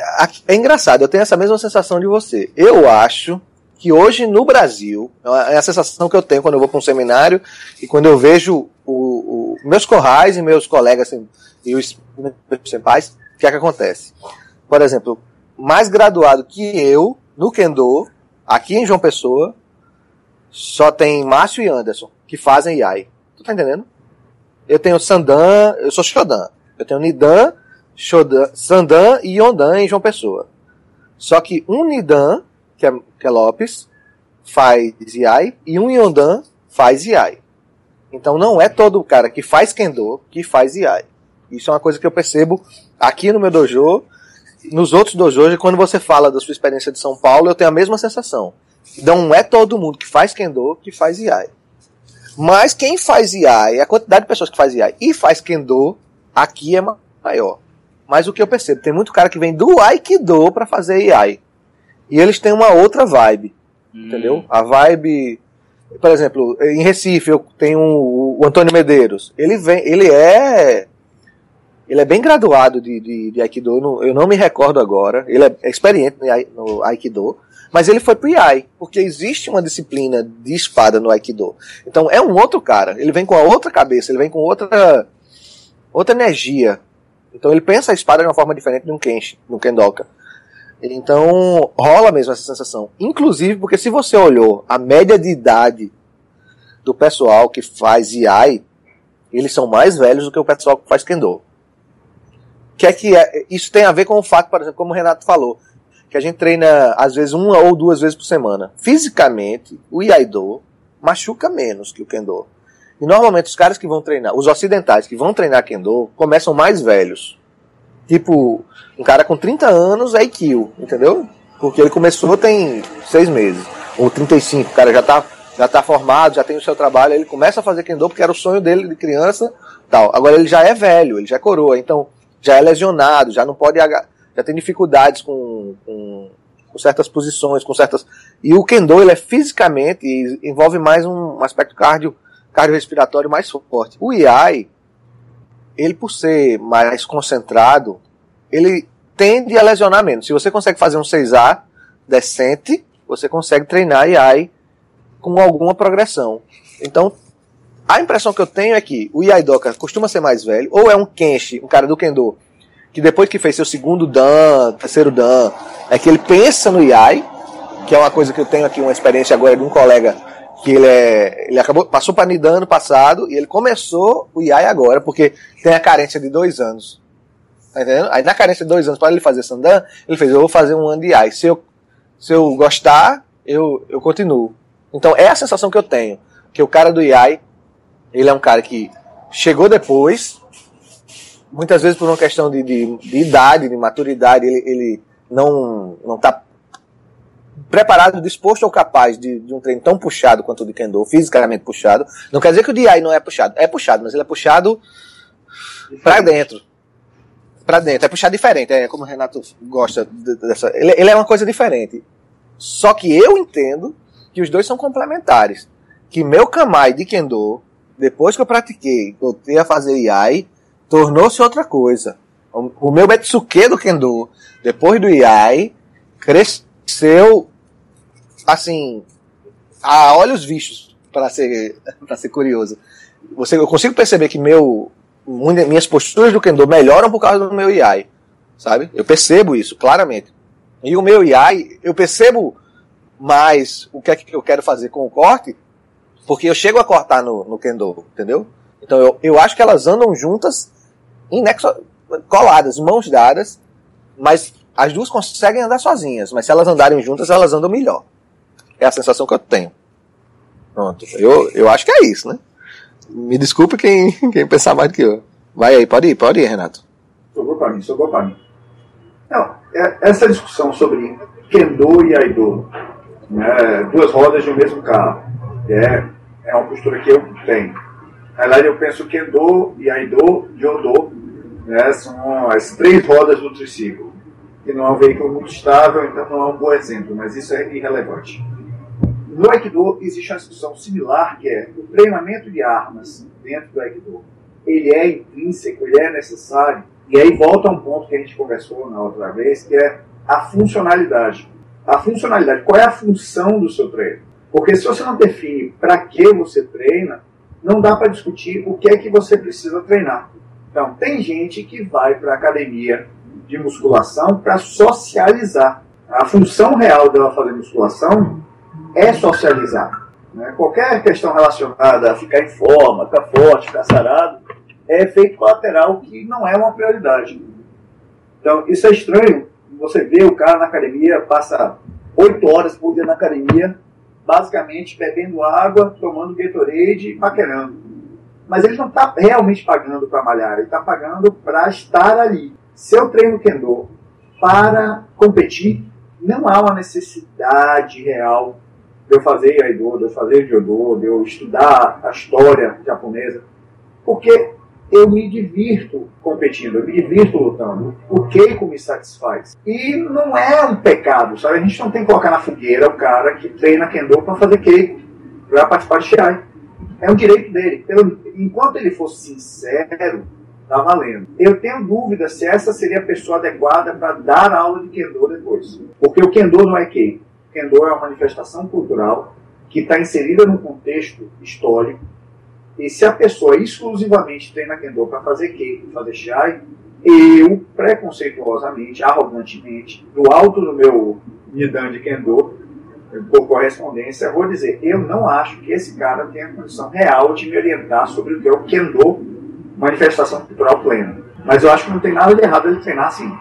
é engraçado, eu tenho essa mesma sensação de você. Eu acho que hoje no Brasil, é a sensação que eu tenho quando eu vou para um seminário e quando eu vejo o, o meus corrais e meus colegas assim, e os meus pais, o que é que acontece? Por exemplo, mais graduado que eu no Kendo, aqui em João Pessoa, só tem Márcio e Anderson que fazem IAI. Tu tá entendendo? Eu tenho Sandan, eu sou Shodan. Eu tenho Nidan, Shodan, Sandan e Yondan em João Pessoa. Só que um Nidan, que é, que é Lopes, faz IAI e um Yondan faz IAI. Então não é todo o cara que faz Kendo que faz IAI. Isso é uma coisa que eu percebo aqui no meu dojo, nos outros dojos, e quando você fala da sua experiência de São Paulo, eu tenho a mesma sensação. Não é todo mundo que faz Kendo que faz IAI. Mas quem faz IAI, a quantidade de pessoas que faz IAI e faz Kendo, aqui é maior. Mas o que eu percebo, tem muito cara que vem do Aikido para fazer IAI. E eles têm uma outra vibe. Hum. Entendeu? A vibe. Por exemplo, em Recife eu tenho o Antônio Medeiros. Ele vem. Ele é. Ele é bem graduado de, de, de Aikido, eu não me recordo agora. Ele é experiente no Aikido. Mas ele foi pro IAI, porque existe uma disciplina de espada no Aikido. Então é um outro cara. Ele vem com a outra cabeça, ele vem com outra outra energia. Então ele pensa a espada de uma forma diferente de um Kenshi, de um Kendoka. Então rola mesmo essa sensação. Inclusive porque se você olhou a média de idade do pessoal que faz IAI, eles são mais velhos do que o pessoal que faz Kendo. Que é que é, isso tem a ver com o fato, por exemplo, como o Renato falou, que a gente treina às vezes uma ou duas vezes por semana. Fisicamente, o Iaido machuca menos que o Kendo. E normalmente os caras que vão treinar, os ocidentais que vão treinar Kendo, começam mais velhos. Tipo, um cara com 30 anos é Aikyo, entendeu? Porque ele começou tem seis meses. Ou 35, o cara já tá, já tá formado, já tem o seu trabalho, ele começa a fazer Kendo porque era o sonho dele de criança tal. Agora ele já é velho, ele já é coroa, então já é lesionado, já não pode já tem dificuldades com, com, com, certas posições, com certas. E o Kendo ele é fisicamente envolve mais um aspecto cardio, cardiorrespiratório mais forte. O IAI, ele por ser mais concentrado, ele tende a lesionar menos. Se você consegue fazer um 6A decente, você consegue treinar IAI com alguma progressão. Então, a impressão que eu tenho é que o Iaidoka costuma ser mais velho, ou é um Kenshi, um cara do Kendo, que depois que fez seu segundo Dan, terceiro Dan, é que ele pensa no Iai, que é uma coisa que eu tenho aqui, uma experiência agora de um colega que ele é, ele acabou, passou para Nidan ano passado e ele começou o Iai agora, porque tem a carência de dois anos. Tá entendendo? Aí na carência de dois anos para ele fazer Sandan, ele fez, eu vou fazer um ano de Iai. Se eu, se eu gostar, eu, eu continuo. Então é a sensação que eu tenho, que o cara do Iai, ele é um cara que chegou depois, muitas vezes por uma questão de, de, de idade, de maturidade, ele, ele não não está preparado, disposto ou capaz de, de, um treino tão puxado quanto o de Kendo, fisicamente puxado. Não quer dizer que o DI não é puxado. É puxado, mas ele é puxado para dentro. Para dentro. É puxado diferente. É como o Renato gosta dessa. Ele, ele, é uma coisa diferente. Só que eu entendo que os dois são complementares. Que meu Kamai de Kendo, depois que eu pratiquei, voltei a fazer IAI, tornou-se outra coisa. O, o meu Betsuke do Kendo, depois do IAI, cresceu, assim, a olhos vistos, para ser, para ser curioso. Você, eu consigo perceber que meu, minhas posturas do Kendo melhoram por causa do meu IAI, sabe? Eu percebo isso, claramente. E o meu IAI, eu percebo mais o que é que eu quero fazer com o corte, porque eu chego a cortar no, no Kendo, entendeu? Então eu, eu acho que elas andam juntas inexo, coladas, mãos dadas, mas as duas conseguem andar sozinhas, mas se elas andarem juntas, elas andam melhor. É a sensação que eu tenho. Pronto. Eu, eu acho que é isso, né? Me desculpe quem, quem pensar mais do que eu. Vai aí, pode ir, pode ir, Renato. Sobrou para mim, sobrou para mim. Não, é, essa discussão sobre Kendo e Aido, né, duas rodas de um mesmo carro, é, é uma postura que eu tenho. Na verdade, eu penso Kendo e Aido de Odo né, são as três rodas do triciclo, que não é um veículo muito estável, então não é um bom exemplo, mas isso é irrelevante. No Aikido existe uma discussão similar, que é o treinamento de armas dentro do Aikido. Ele é intrínseco, ele é necessário, e aí volta a um ponto que a gente conversou na outra vez, que é a funcionalidade. A funcionalidade, qual é a função do seu treino? Porque se você não define para que você treina, não dá para discutir o que é que você precisa treinar. Então, tem gente que vai para a academia de musculação para socializar. A função real dela fazer musculação é socializar. Né? Qualquer questão relacionada a ficar em forma, ficar forte, ficar sarado, é efeito colateral que não é uma prioridade. Então, isso é estranho. Você vê o cara na academia, passa oito horas por dia na academia, basicamente bebendo água, tomando Gatorade e paquerando. Mas ele não está realmente pagando para malhar, ele está pagando para estar ali. Se eu treino Kendo para competir, não há uma necessidade real de eu fazer Aido, de eu fazer Jodô, de eu estudar a história japonesa, porque eu me divirto competindo, eu me divirto lutando. O Keiko me satisfaz. E não é um pecado, sabe? A gente não tem que colocar na fogueira o cara que treina Kendo para fazer Keiko, para participar de Shirai. É um direito dele. Eu, enquanto ele for sincero, tá valendo. Eu tenho dúvida se essa seria a pessoa adequada para dar aula de Kendo depois. Porque o Kendo não é Keiko. O Kendo é uma manifestação cultural que está inserida num contexto histórico e se a pessoa exclusivamente treina Kendo para fazer Keiko, fazer Shiai, eu, preconceituosamente, arrogantemente, do alto do meu Nidan de Kendo, por correspondência, vou dizer, eu não acho que esse cara tenha condição real de me orientar sobre o que é o Kendo, manifestação cultural plena. Mas eu acho que não tem nada de errado ele treinar assim.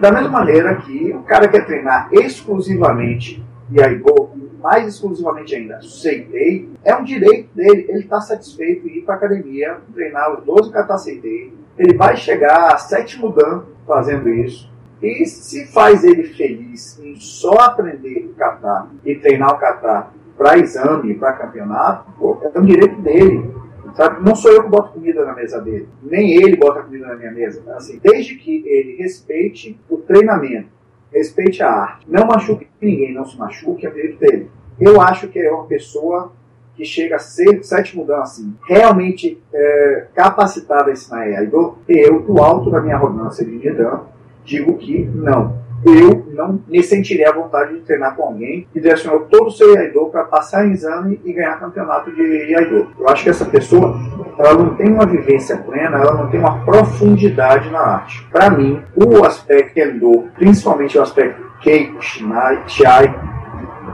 Da mesma maneira que o cara quer treinar exclusivamente Yaigo, mais exclusivamente ainda, Seitei, é um direito dele. Ele está satisfeito em ir para academia, treinar os 12 kata Seitei. Ele vai chegar a sétimo dan fazendo isso. E se faz ele feliz em só aprender o kata e treinar o kata para exame, para campeonato, pô, é um direito dele. Sabe? Não sou eu que boto comida na mesa dele, nem ele bota comida na minha mesa. Assim, desde que ele respeite o treinamento, respeite a arte, não machuque ninguém, não se machuque, é direito dele. Eu acho que é uma pessoa que chega a ser sétimo dan, assim, realmente é, capacitada a ensinar Aido, eu, do alto da minha arrogância de Dan, digo que não. Eu não me sentiria à vontade de treinar com alguém que direcionou todo o seu Aido para passar em exame e ganhar campeonato de Aido. Eu acho que essa pessoa ela não tem uma vivência plena, ela não tem uma profundidade na arte. Para mim, o aspecto Endo, principalmente o aspecto Keiko, Shinai, Chiai,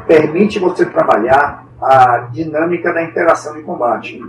permite você trabalhar a dinâmica da interação e combate.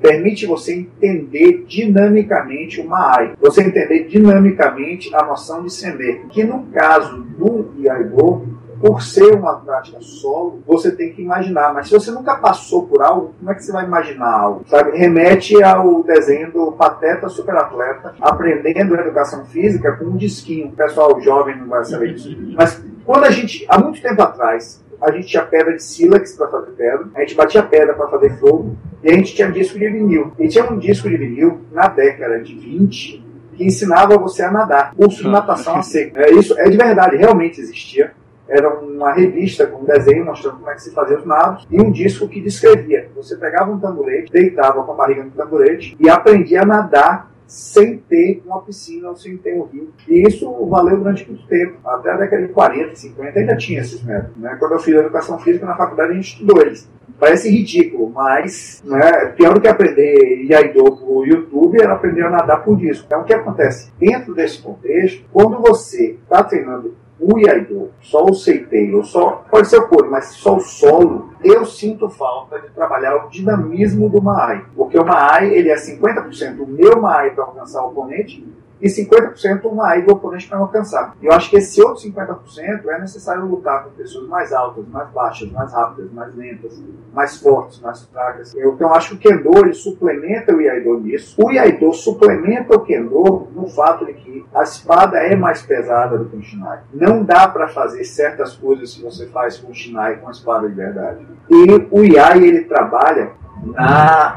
Permite você entender dinamicamente uma AI. Você entender dinamicamente a noção de semer. Que no caso do Iaibo, por ser uma prática solo, você tem que imaginar. Mas se você nunca passou por algo, como é que você vai imaginar algo? Sabe? Remete ao desenho do Pateta Superatleta, aprendendo educação física com um disquinho. O pessoal jovem não vai saber disso. Mas quando a gente, há muito tempo atrás, a gente tinha pedra de sílex para fazer pedra, a gente batia pedra para fazer fogo, e a gente tinha disco de vinil. E tinha um disco de vinil na década de 20 que ensinava você a nadar, curso de natação a seco. É, isso é de verdade, realmente existia. Era uma revista com um desenho mostrando como é que se fazia os nados e um disco que descrevia. Você pegava um tamborete, deitava com a barriga no tamborete e aprendia a nadar sem ter uma piscina ou sem ter um rio. E isso valeu durante muito tempo. Até a década de 40, 50 ainda tinha esses métodos. Né? Quando eu fiz educação física na faculdade, a gente estudou eles. Parece ridículo, mas né, pior do que aprender Iaido por YouTube era aprender a nadar por disco. Então o que acontece? Dentro desse contexto, quando você está treinando o Iaido, só o Seitei, ou só, pode ser o Kori, mas só o solo, eu sinto falta de trabalhar o dinamismo do Maai. Porque o Maai, ele é 50% o meu Maai para alcançar o oponente, e 50% uma AI do oponente para alcançar. Eu acho que esse outro 50% é necessário lutar com pessoas mais altas, mais baixas, mais rápidas, mais lentas, mais fortes, mais fracas. Eu, então, acho que o Kendo ele suplementa o Iaido nisso. O Iaido suplementa o Kendo no fato de que a espada é mais pesada do que o Shinai. Não dá para fazer certas coisas que você faz com o Shinai com a espada de verdade. E o Iai ele trabalha na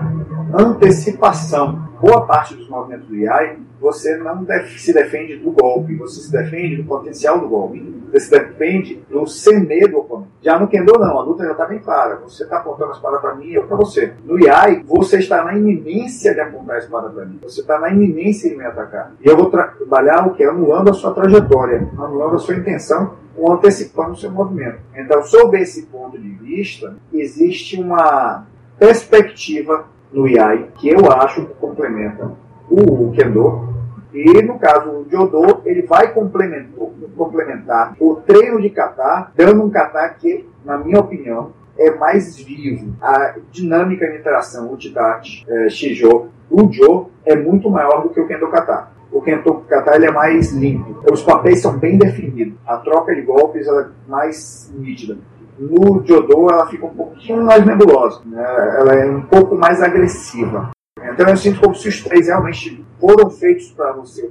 antecipação. Boa parte dos movimentos do IAI, você não se defende do golpe, você se defende do potencial do golpe. Você se defende do semer do oponente. Já no Kendo, não, a luta já está bem clara. Você está apontando a espada para mim e eu para você. No IAI, você está na iminência de apontar a espada para mim. Você está na iminência de me atacar. E eu vou trabalhar o que? Anulando a sua trajetória, anulando a sua intenção ou antecipando o seu movimento. Então, sob esse ponto de vista, existe uma perspectiva no IAI que eu acho que complementa o Kendo. E no caso o Jodo, ele vai complementar o treino de kata, dando um kata que, na minha opinião, é mais vivo. A dinâmica de interação, o Tidate, é, Shijo, o Jo é muito maior do que o Kendo Kata. O Kendo Kata ele é mais limpo. Os papéis são bem definidos. A troca de golpes é mais nítida. No Jodo ela fica um pouquinho mais nebulosa. Né? Ela é um pouco mais agressiva. Então eu sinto como se os três realmente foram feitos para você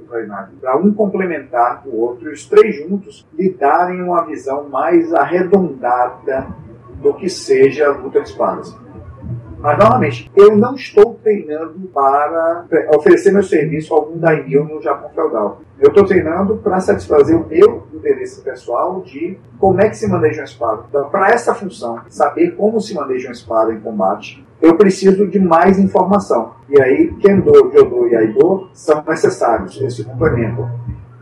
para um complementar o outro, e os três juntos lhe darem uma visão mais arredondada do que seja a luta de espadas. Mas, novamente, eu não estou treinando para oferecer meu serviço a algum daimyo no Japão feudal. Eu estou treinando para satisfazer o meu interesse pessoal de como é que se maneja uma espada. Então, para essa função, saber como se maneja uma espada em combate, eu preciso de mais informação. E aí, Kendo, Jodo e Aido são necessários, eles se complementam.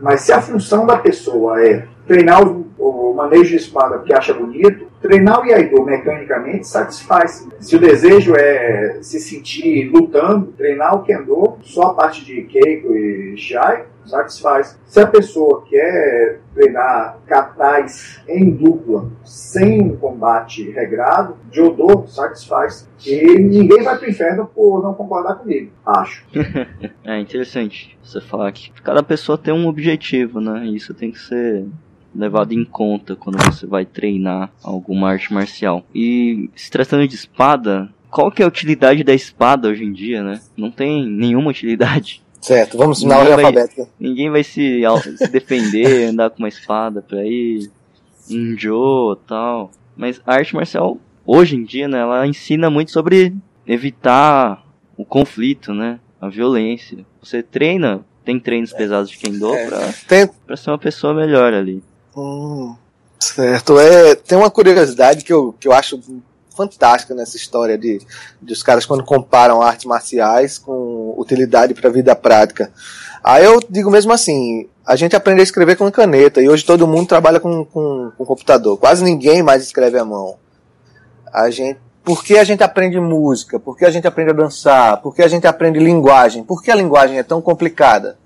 Mas se a função da pessoa é treinar o, manejo de espada porque acha bonito, treinar o Iaido mecanicamente satisfaz. Se o desejo é se sentir lutando, treinar o Kendo, só a parte de Keiko e Shai, satisfaz. Se a pessoa quer treinar katais em dupla, sem um combate regrado, Jodo satisfaz. E ninguém vai pro inferno por não concordar comigo, acho. é interessante você falar que cada pessoa tem um objetivo, né? Isso tem que ser levado em conta quando você vai treinar alguma arte marcial. E se tratando de espada, qual que é a utilidade da espada hoje em dia, né? Não tem nenhuma utilidade. Certo, vamos na ordem alfabética. Ninguém vai se, se defender, andar com uma espada por aí, um Joe tal. Mas a arte marcial, hoje em dia, né, ela ensina muito sobre evitar o conflito, né? A violência. Você treina, tem treinos pesados de Kendo é, pra, tem... pra ser uma pessoa melhor ali. Hum, certo. É, tem uma curiosidade que eu, que eu acho fantástica nessa história de, de os caras quando comparam artes marciais com utilidade para a vida prática. Aí eu digo mesmo assim, a gente aprende a escrever com caneta e hoje todo mundo trabalha com, com, com computador. Quase ninguém mais escreve à mão. A gente, por que a gente aprende música? Por que a gente aprende a dançar? Por que a gente aprende linguagem? Por que a linguagem é tão complicada?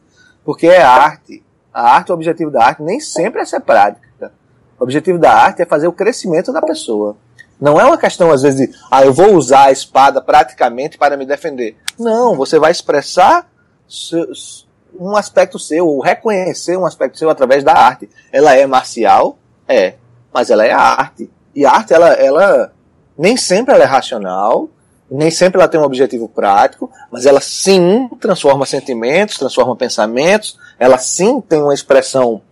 Porque é arte. A arte, o objetivo da arte nem sempre é ser prática. O objetivo da arte é fazer o crescimento da pessoa. Não é uma questão, às vezes, de, ah, eu vou usar a espada praticamente para me defender. Não, você vai expressar um aspecto seu, ou reconhecer um aspecto seu através da arte. Ela é marcial? É. Mas ela é arte. E a arte, ela, ela nem sempre ela é racional, nem sempre ela tem um objetivo prático, mas ela sim transforma sentimentos, transforma pensamentos, ela sim tem uma expressão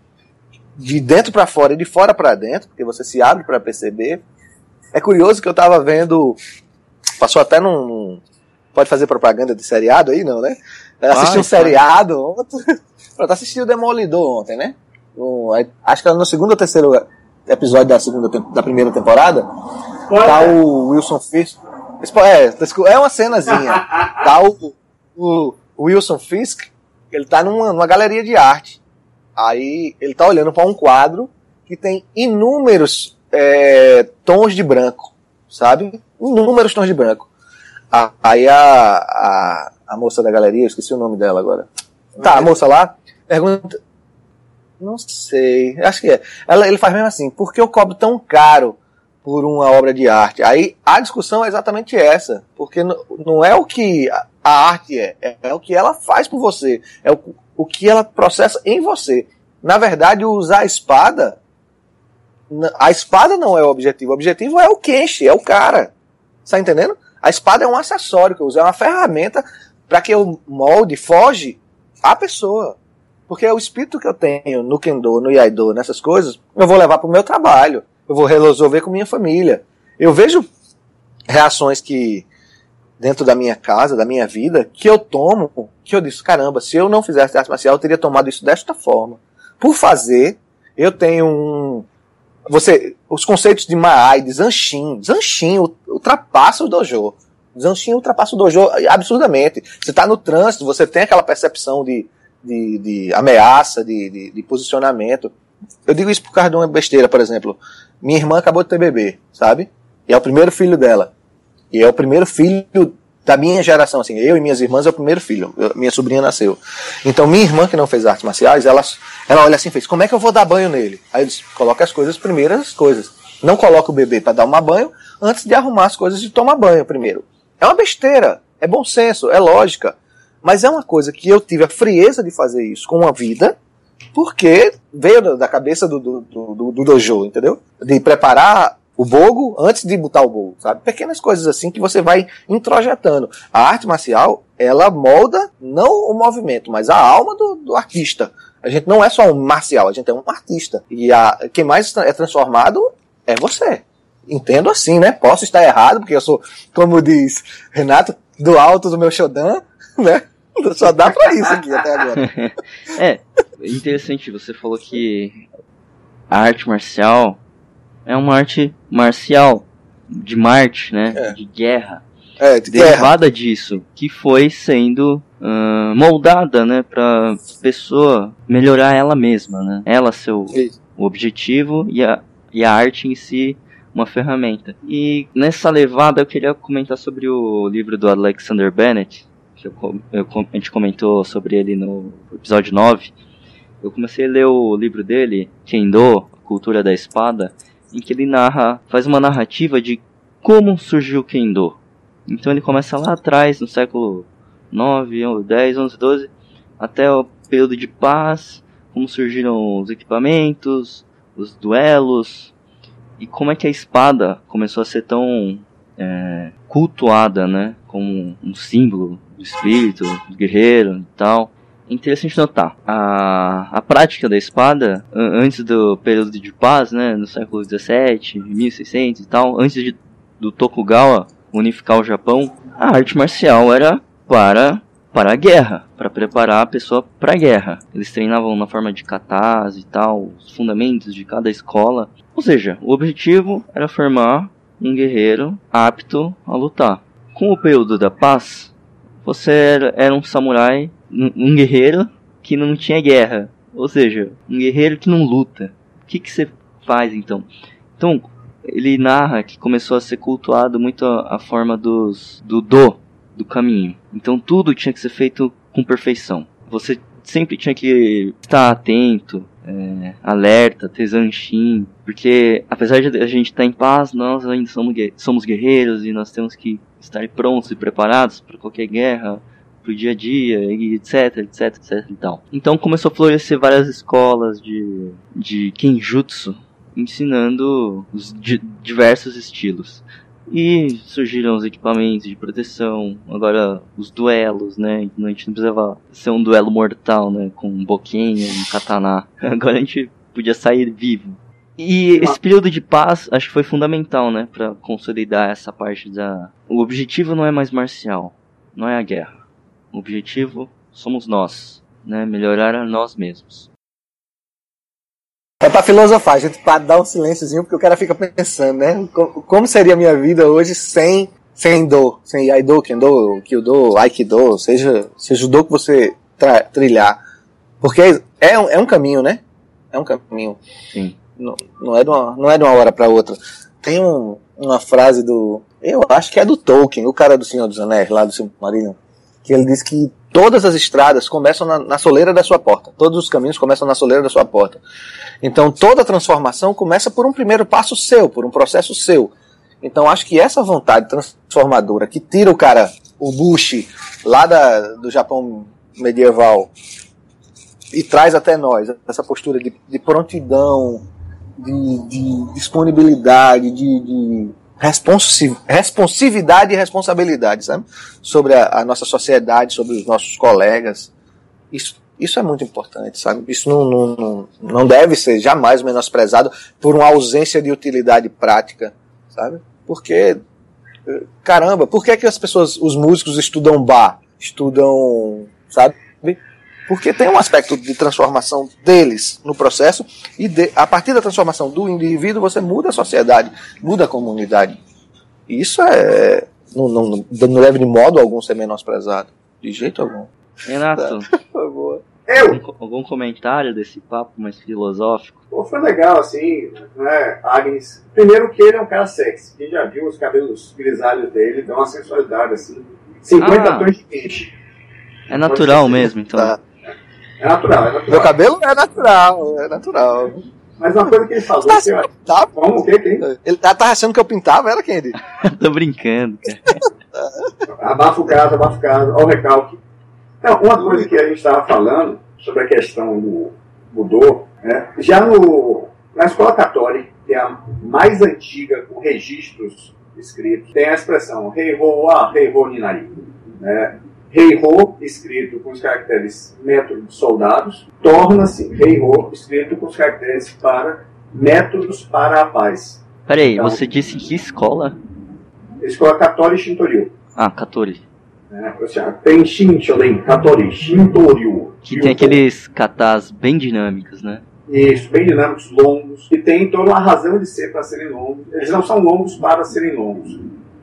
de dentro para fora e de fora para dentro, porque você se abre para perceber. É curioso que eu estava vendo, passou até num, pode fazer propaganda de seriado aí, não, né? Eu assisti um seriado ontem, eu assisti o Demolidor ontem, né? acho que era no segundo ou terceiro episódio da segunda da primeira temporada. Tá o Wilson Fisk. É, é uma cenazinha. tá o, o Wilson Fisk ele tá numa, numa galeria de arte. Aí ele tá olhando para um quadro que tem inúmeros é, tons de branco, sabe? Inúmeros tons de branco. Aí a, a, a moça da galeria, esqueci o nome dela agora. Tá, a moça lá pergunta. Não sei, acho que é. Ela, ele faz mesmo assim, por que eu cobro tão caro por uma obra de arte? Aí a discussão é exatamente essa, porque não é o que a arte é, é, é o que ela faz por você, é o, o que ela processa em você. Na verdade, usar a espada, a espada não é o objetivo, o objetivo é o Kenshi, é o cara. Está entendendo? A espada é um acessório que eu uso, é uma ferramenta para que eu molde, foge a pessoa. Porque é o espírito que eu tenho no Kendo, no Yaido, nessas coisas, eu vou levar para o meu trabalho. Eu vou resolver com minha família. Eu vejo reações que dentro da minha casa, da minha vida, que eu tomo, que eu disse, caramba, se eu não fizesse arte marcial, eu teria tomado isso desta forma. Por fazer, eu tenho um. Você, os conceitos de Maai, de Zanshin, Zanshin ultrapassa o dojo. Zanshin ultrapassa o dojo absurdamente. Você está no trânsito, você tem aquela percepção de, de, de ameaça, de, de, de, posicionamento. Eu digo isso por causa de uma besteira, por exemplo. Minha irmã acabou de ter bebê, sabe? E é o primeiro filho dela. E é o primeiro filho da minha geração, assim, eu e minhas irmãs é o primeiro filho. Eu, minha sobrinha nasceu. Então minha irmã, que não fez artes marciais, ela, ela olha assim fez, como é que eu vou dar banho nele? Aí eles coloca as coisas, as primeiras coisas. Não coloca o bebê para dar uma banho, antes de arrumar as coisas de tomar banho primeiro. É uma besteira, é bom senso, é lógica. Mas é uma coisa que eu tive a frieza de fazer isso com uma vida, porque veio da cabeça do, do, do, do dojo, entendeu? De preparar o bogo antes de botar o bogo, sabe? Pequenas coisas assim que você vai introjetando. A arte marcial, ela molda não o movimento, mas a alma do, do artista. A gente não é só um marcial, a gente é um artista. E a, quem mais é transformado é você. Entendo assim, né? Posso estar errado, porque eu sou, como diz Renato, do alto do meu Shodan, né? Só dá pra isso aqui até agora. é, interessante, você falou que a arte marcial é uma arte marcial, de Marte, né? É. De guerra. É, de derivada guerra. disso, que foi sendo uh, moldada, né, pra pessoa melhorar ela mesma, né? Ela seu o objetivo e a, e a arte em si uma ferramenta. E nessa levada eu queria comentar sobre o livro do Alexander Bennett, que eu, eu, a gente comentou sobre ele no episódio 9. Eu comecei a ler o livro dele, Kendo, a Cultura da Espada, em que ele narra, faz uma narrativa de como surgiu o Kendo. Então ele começa lá atrás, no século 9, 10, 11, 12, até o período de paz, como surgiram os equipamentos, os duelos, e como é que a espada começou a ser tão é, cultuada, né, como um símbolo do espírito, do guerreiro e tal. Interessante notar, a, a prática da espada, antes do período de paz, né, no século XVII, 1600 e tal, antes de, do Tokugawa unificar o Japão, a arte marcial era para para a guerra, para preparar a pessoa para a guerra. Eles treinavam na forma de katas e tal, os fundamentos de cada escola. Ou seja, o objetivo era formar um guerreiro apto a lutar. Com o período da paz, você era um samurai um guerreiro que não tinha guerra. Ou seja, um guerreiro que não luta. O que, que você faz então? Então, ele narra que começou a ser cultuado muito a, a forma dos, do do, do caminho. Então tudo tinha que ser feito com perfeição. Você sempre tinha que estar atento, é, alerta, ter zanchin, porque apesar de a gente estar em paz, nós ainda somos, somos guerreiros e nós temos que estar prontos e preparados para qualquer guerra, pro dia a dia, etc, etc, etc e tal. Então começou a florescer várias escolas de, de Kenjutsu, ensinando os di diversos estilos. E surgiram os equipamentos de proteção, agora os duelos, né? A gente não precisava ser um duelo mortal, né? Com um boquinha, um katana. Agora a gente podia sair vivo. E esse período de paz acho que foi fundamental, né? Pra consolidar essa parte da. O objetivo não é mais marcial, não é a guerra. O objetivo somos nós, né? Melhorar a nós mesmos. É pra filosofar, gente pode dar um silênciozinho porque o cara fica pensando, né? Como seria a minha vida hoje sem, sem dor, sem Aido, Kendo, Kyudo, Aikido, seja, seja o do que você trilhar. Porque é é um caminho, né? É um caminho. Sim. Não, não, é, de uma, não é de uma hora para outra. Tem um, uma frase do. Eu acho que é do Tolkien, o cara do Senhor dos Anéis, lá do Silmarillion que ele diz que todas as estradas começam na, na, soleira da sua porta. Todos os caminhos começam na soleira da sua porta. Então toda transformação começa por um primeiro passo seu, por um processo seu. Então acho que essa vontade transformadora que tira o cara, o Bush, lá da, do Japão medieval e traz até nós essa postura de, de prontidão, de, de disponibilidade, de, de responsividade e responsabilidade, sabe? Sobre a, a, nossa sociedade, sobre os nossos colegas. Isso, isso é muito importante, sabe? Isso não, não, não deve ser jamais menosprezado por uma ausência de utilidade prática, sabe? Porque, caramba, por que, é que as pessoas, os músicos estudam bar? Estudam, sabe? Porque tem um aspecto de transformação deles no processo, e de, a partir da transformação do indivíduo, você muda a sociedade, muda a comunidade. E isso é. Não, não, não deve de modo algum ser menosprezado. De jeito algum. Renato, por favor. Eu? Algum, algum comentário desse papo mais filosófico? Pô, foi legal, assim, né, Agnes? Primeiro que ele é um cara sexy. Quem já viu os cabelos grisalhos dele, dá uma sensualidade, assim. 50 ah, tons de quente. É natural mesmo, então. Tá. É natural, é natural. Meu cabelo é natural, é natural. Mas uma coisa que ele falou Tá, que eu... tá, Como? O quê? Quem? ele tá, tá achando que eu pintava, era quem ele? Tô brincando, cara. Abafa o caso, abafa o caso, ao recalque. Não, uma coisa que a gente estava falando sobre a questão do mudou, né? já no, na escola católica, que é a mais antiga com registros escritos, tem a expressão rei ho a rei ho ninari. Né? Rei ho, escrito com os caracteres métodos soldados, torna-se rei ho, escrito com os caracteres para métodos para a paz. Peraí, Então- você disse que escola? Escola católica Shintoryu. Ah, 14. Ou seja, Tem Shinshoden, Katori, Shintoryu. Que tem aqueles katas bem dinâmicos, né? Isso, bem dinâmicos, longos, que tem toda uma razão de ser para serem longos. Eles não são longos para serem longos.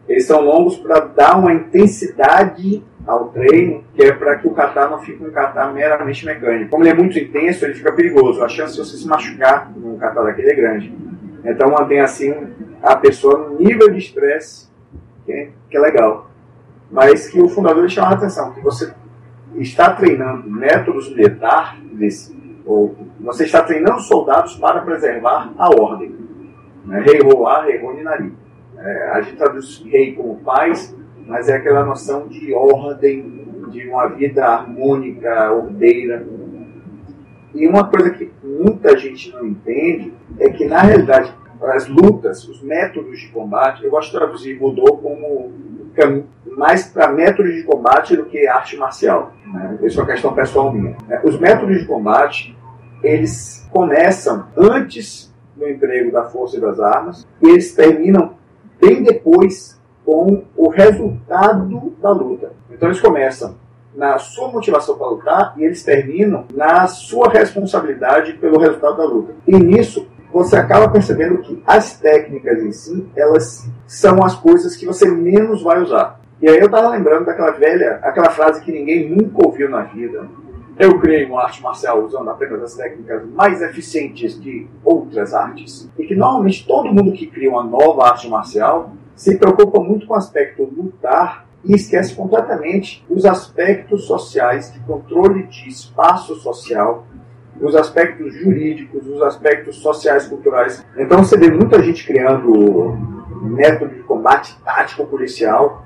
Eles são longos para dar uma intensidade ao treino, que é para que o kata não fique um kata meramente mecânico. Como ele é muito intenso, ele fica perigoso. A chance de você se machucar num kata daquele é grande. Então mantém assim a pessoa num nível de estresse que é, que é legal. Mas que o fundador chama a atenção, que você está treinando métodos militar desse, ou você está treinando soldados para preservar a ordem. Né? Rei Roá, Rei Roninari. É, a gente traduz rei como paz, mas é aquela noção de ordem, de uma vida harmônica, ordeira. E uma coisa que muita gente não entende é que, na realidade, as lutas, os métodos de combate, eu gosto de traduzir mudou como mais para métodos de combate do que arte marcial. Né? Isso é uma questão pessoal minha. né? Os métodos de combate, eles começam antes do emprego da força e das armas e eles terminam bem depois com o resultado da luta. Então eles começam na sua motivação para lutar e eles terminam na sua responsabilidade pelo resultado da luta. E nisso você acaba percebendo que as técnicas em si, elas são as coisas que você menos vai usar. E aí eu estava lembrando daquela velha, aquela frase que ninguém nunca ouviu na vida. Eu criei uma arte marcial usando apenas as técnicas mais eficientes de outras artes. E que normalmente todo mundo que cria uma nova arte marcial se preocupa muito com o aspecto lutar e esquece completamente os aspectos sociais de controle de espaço social, os aspectos jurídicos, os aspectos sociais culturais. Então você vê muita gente criando método de combate tático policial.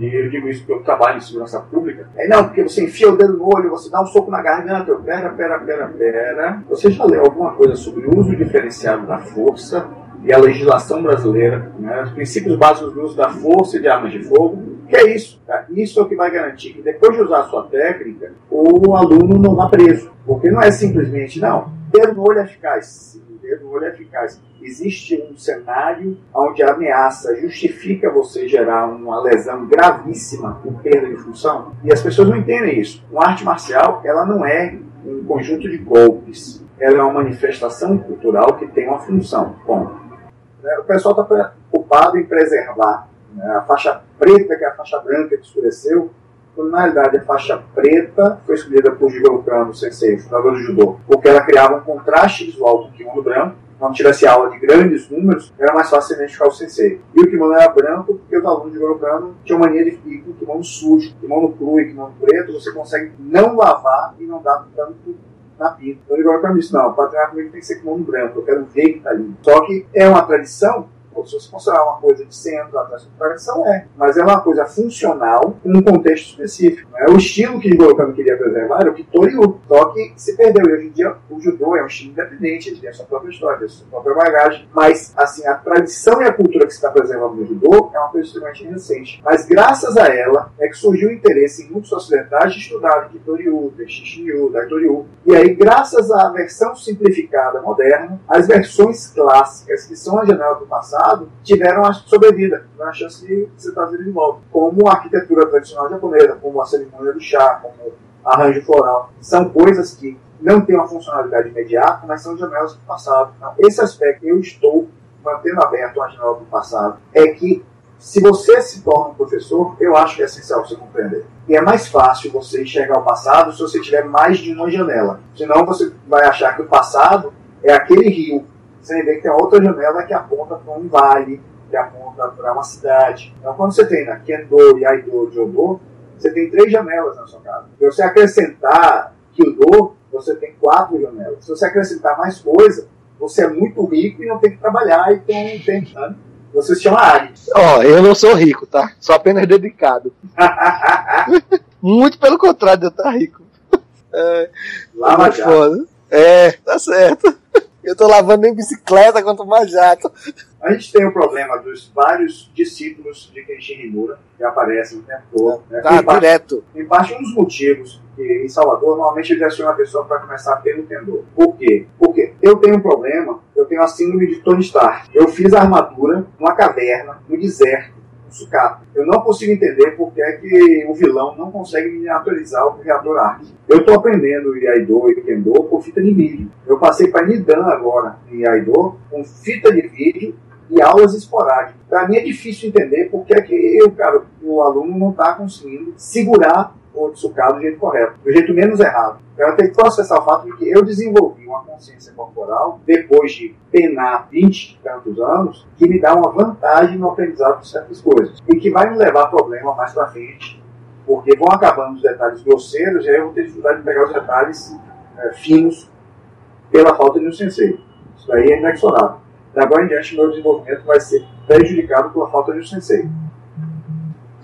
E eu digo isso porque eu trabalho em segurança pública. É não, porque você enfia o dedo no olho, você dá um soco na garganta. Eu, pera, pera, pera, pera. Você já leu alguma coisa sobre o uso diferenciado da força e a legislação brasileira, né? os princípios básicos do uso da força e de armas de fogo? Que é isso? Tá? Isso é o que vai garantir que depois de usar a sua técnica, o aluno não vá preso. Porque não é simplesmente, não, dedo no olho é eficaz. Dedo no olho é eficaz. Existe um cenário onde a ameaça justifica você gerar uma lesão gravíssima por perda de função. E as pessoas não entendem isso. Uma arte marcial, ela não é um conjunto de golpes. Ela é uma manifestação cultural que tem uma função. Ponto. Né? O pessoal está preocupado em preservar né? a faixa preta, que é a faixa branca que escureceu, quando na realidade a faixa preta foi escolhida por Jigoro Kano, sensei, fundador do judô, porque ela criava um contraste visual com o kimono branco. Quando tivesse aula de grandes números, era mais fácil identificar o sensei. E o kimono era branco porque os alunos de Jigoro Kano tinham mania de ir com o kimono sujo. Kimono cru e kimono preto, você consegue não lavar e não dar tanto na pinta. Então ele agora disse, não, para treinar comigo tem que ser kimono branco, eu quero ver que tá ali. Só que é uma tradição, ou se você considerar uma coisa de centro, a tradição é, mas é uma coisa funcional em um contexto específico. Né? O estilo que o Kano queria preservar era o Kitoryu, só que se perdeu. E hoje em dia o judô é um estilo independente, ele tem a sua própria história, a sua própria bagagem, mas assim, a tradição e a cultura que se está preservando no judô é uma coisa extremamente recente. Mas graças a ela é que surgiu o interesse em muitos ocidentais de estudar o Kitoryu, Shishinryu, Daitoryu. E aí, graças à versão simplificada moderna, as versões clássicas, que são a janela do passado, tiveram a sobrevida, tiveram a chance de ser trazidas de volta. Como a arquitetura tradicional japonesa, como a cerimônia do chá, como arranjo floral. São coisas que não têm uma funcionalidade imediata, mas são janelas do passado. Então, esse aspecto eu estou mantendo aberto uma janela do passado. É que se você se torna um professor, eu acho que é essencial você compreender. E é mais fácil você enxergar o passado se você tiver mais de uma janela. Senão você vai achar que o passado é aquele rio. Você vê que tem outra janela que aponta para um vale, que aponta para uma cidade. Então, quando você tem na Kendo, Yaido, Jodo, você tem três janelas na sua casa. Se você acrescentar Kyudo, você tem quatro janelas. Se você acrescentar mais coisa, você é muito rico e não tem que trabalhar e tem um tempo, sabe? Você se chama Ari. Ó, oh, eu não sou rico, tá? Sou apenas dedicado. Muito pelo contrário de eu estar rico. É, Lava foda. É, tá certo. Eu tô lavando nem bicicleta quanto mais jato. A gente tem o problema dos vários discípulos de Kenshin Himura que aparecem o tempo todo. Né? Tá, Em parte- direto. Em parte, um dos motivos que em Salvador, normalmente eles acionam a pessoa para começar pelo Kendo. Por quê? Porque eu tenho um problema, eu tenho a síndrome de Tony Stark. Eu fiz a armadura numa caverna, no deserto, sucata. Eu não consigo entender por que é que o vilão não consegue miniaturizar o criador Ark. Eu estou aprendendo Iaido e Kendo por fita de vídeo. Eu passei para Nidan agora, em Iaido, com fita de vídeo e aulas esporádicas. Para mim é difícil entender por que é que o, cara, o aluno não está conseguindo segurar o Tsuka do jeito correto, do jeito menos errado. Então, Eu tenho que processar o fato de que eu desenvolvi uma consciência corporal depois de penar 20 e tantos anos, que me dá uma vantagem no aprendizado de certas coisas e que vai me levar a problema mais para frente, porque vão acabando os detalhes grosseiros e aí eu vou ter dificuldade de pegar os detalhes eh, finos pela falta de um sensei. Isso aí é inexorável. Da agora em diante, meu desenvolvimento vai ser prejudicado pela falta de um sensei.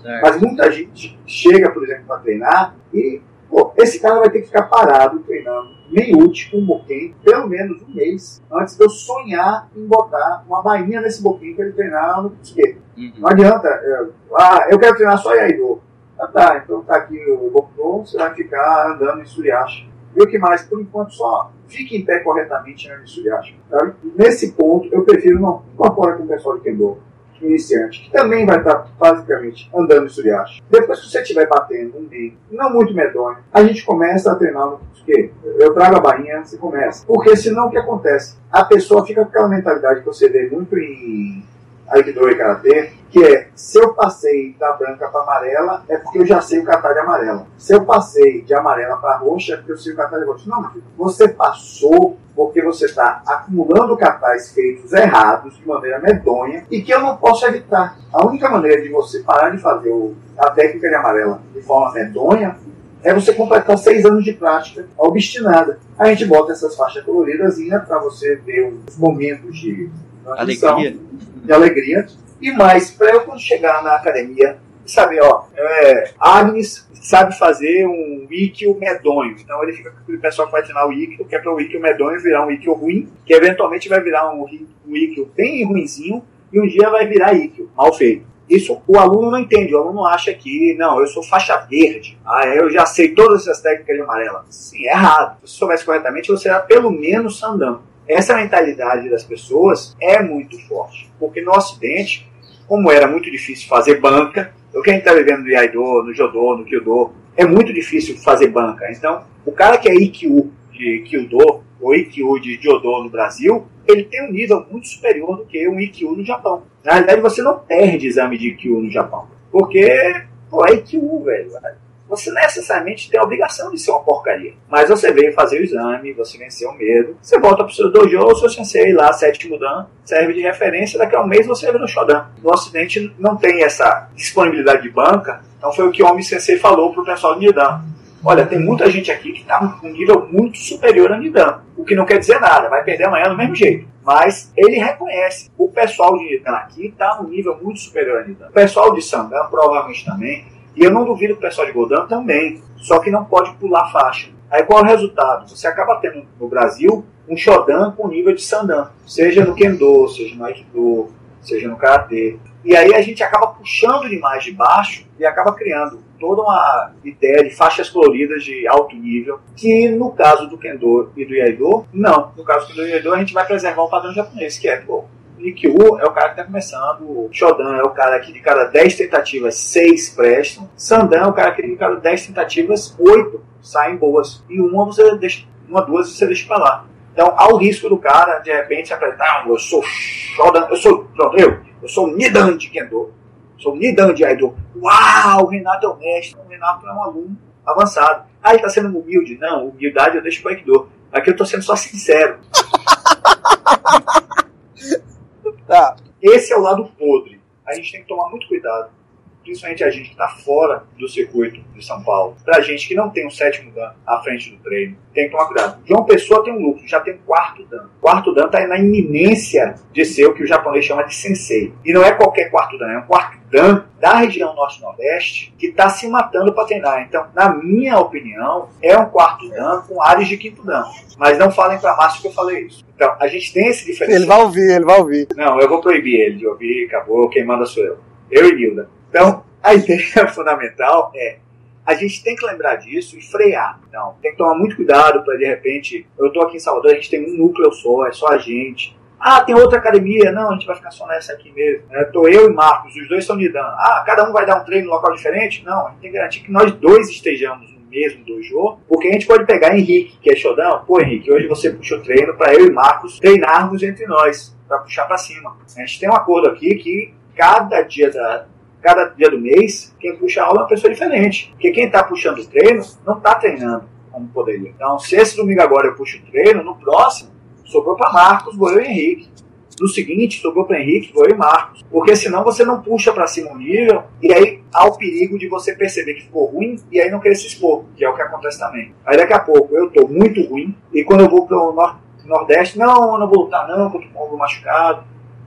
Certo. Mas muita gente chega, por exemplo, para treinar e, pô, esse cara vai ter que ficar parado treinando meio-útil com um boquém, pelo menos um mês, antes de eu sonhar em botar uma bainha nesse boquém para ele treinar no esquerdo. Uhum. Não adianta, é, ah, eu quero treinar só Iaido. Ah, tá, então tá aqui o Bokuto, você vai ficar andando em Suriacha. E o que mais? Por enquanto, só fique em pé corretamente andando em Suriacha. Tá? Nesse ponto, eu prefiro não incorporar com o pessoal de Kendo iniciante, que também vai estar basicamente andando em Suriacha. Depois que você estiver batendo um meio, não muito medonho, a gente começa a treinar no quê? Eu trago a bainha, você começa. Porque senão o que acontece? A pessoa fica com aquela mentalidade que você vê muito em Aikido e Karatê, que é, se eu passei da branca para amarela, é porque eu já sei o kata de amarela. Se eu passei de amarela para roxa, é porque eu sei o kata de roxa. Não, você passou porque você está acumulando katais feitos errados, de maneira medonha, e que eu não posso evitar. A única maneira de você parar de fazer a técnica de amarela de forma medonha é você completar seis anos de prática obstinada. A gente bota essas faixas coloridas para você ver os momentos de Alegria. de alegria. E mais, para eu quando chegar na academia, saber, ó, é, Agnes sabe fazer um Ikkyo medonho. Então ele fica com aquele pessoal que vai treinar o Ikkyo, que é para o Ikkyo medonho virar um Ikkyo ruim, que eventualmente vai virar um, um Ikkyo bem ruinzinho, e um dia vai virar Ikkyo, mal feito. Isso o aluno não entende, o aluno acha que, não, eu sou faixa verde, ah, eu já sei todas essas técnicas de amarela. Sim, é errado. Se soubesse corretamente, você era pelo menos sandão. Essa mentalidade das pessoas é muito forte, porque no Ocidente, como era muito difícil fazer banca, o que a gente está vivendo no Iaido, no Jodô, no Kyudo, é muito difícil fazer banca. Então, o cara que é Ikkyu de Kyudo ou Ikkyu de Jodô no Brasil, ele tem um nível muito superior do que um Ikkyu no Japão. Na realidade, você não perde exame de Ikkyu no Japão, porque, pô, é Ikkyu, velho. Você necessariamente tem a obrigação de ser uma porcaria. Mas você veio fazer o exame, você venceu o medo, você volta pro seu dojo, o seu sensei lá, sétimo dan, serve de referência, daqui a um mês você entra no Shodan. No Ocidente não tem essa disponibilidade de banca, então foi o que o Homem Sensei falou pro pessoal de Nidan. Olha, tem muita gente aqui que está com um nível muito superior a Nidan, o que não quer dizer nada, vai perder amanhã do mesmo jeito. Mas ele reconhece, o pessoal de Nidan aqui está num nível muito superior a Nidan. O pessoal de Sandan provavelmente também, e eu não duvido que o pessoal de Godan também, só que não pode pular faixa. Aí qual é o resultado? Você acaba tendo no Brasil um Shodan com nível de Sandan, seja no Kendo, seja no Aikido, seja no Karatê. E aí a gente acaba puxando demais de baixo e acaba criando toda uma ideia de faixas coloridas de alto nível, que no caso do Kendo e do Iaido, não. No caso do Iaido, a gente vai preservar o padrão japonês, que é, pô, Nikyu é o cara que está começando, o Shodan é o cara que de cada 10 tentativas, 6 prestam, Sandan é o cara que de cada 10 tentativas, 8 saem boas, e uma você deixa, uma, duas você deixa pra lá. Então há o risco do cara, de repente, se apresentar, ah, eu sou Shodan, eu sou, pronto, eu, eu sou Nidan de Kendo, sou Nidan de Aido. Uau, o Renato é o mestre, o Renato é um aluno avançado. Ah, ele tá sendo humilde? Não, humildade eu deixo pro Aikido. Aqui eu tô sendo só sincero. Tá. Esse é o lado podre. A gente tem que tomar muito cuidado. principalmente a gente que está fora do circuito de São Paulo, para gente que não tem um sétimo dan à frente do treino, tem que tomar cuidado. João Pessoa tem um lucro, já tem um quarto dan. Quarto dan está na iminência de ser o que o japonês chama de sensei. E não é qualquer quarto dan, é um quarto dan da região norte-nordeste que está se matando para treinar. Então, na minha opinião, é um quarto dan com áreas de quinto dan. Mas não falem para Márcio que eu falei isso. Então, a gente tem esse diferencial. Ele vai ouvir, ele vai ouvir. Não, eu vou proibir ele de ouvir, acabou, quem manda sou eu. Eu e Nilda. Então, a ideia fundamental é a gente tem que lembrar disso e frear. Então, tem que tomar muito cuidado para de repente, eu estou aqui em Salvador, a gente tem um núcleo só, é só a gente. Ah, tem outra academia. Não, a gente vai ficar só nessa aqui mesmo. Estou é, eu e Marcos, os dois estão lidando. Ah, cada um vai dar um treino em local diferente? Não, a gente tem que garantir que nós dois estejamos no mesmo dojo, porque a gente pode pegar Henrique, que é xodão. Pô, Henrique, hoje você puxou treino para eu e Marcos treinarmos entre nós, para puxar para cima. A gente tem um acordo aqui que cada dia da, cada dia do mês, quem puxa a aula é uma pessoa diferente. Porque quem está puxando o treino não está treinando como poderia. Então, se esse domingo agora eu puxo o treino, no próximo, sobrou para Marcos, vou eu e Henrique. No seguinte, sobrou para Henrique, vou eu e Marcos. Porque senão você não puxa para cima o nível, e aí há o perigo de você perceber que ficou ruim e aí não querer se expor, que é o que acontece também. Aí daqui a pouco eu estou muito ruim, e quando eu vou para o nor Nordeste, não, eu não vou lutar não, porque com o machucado.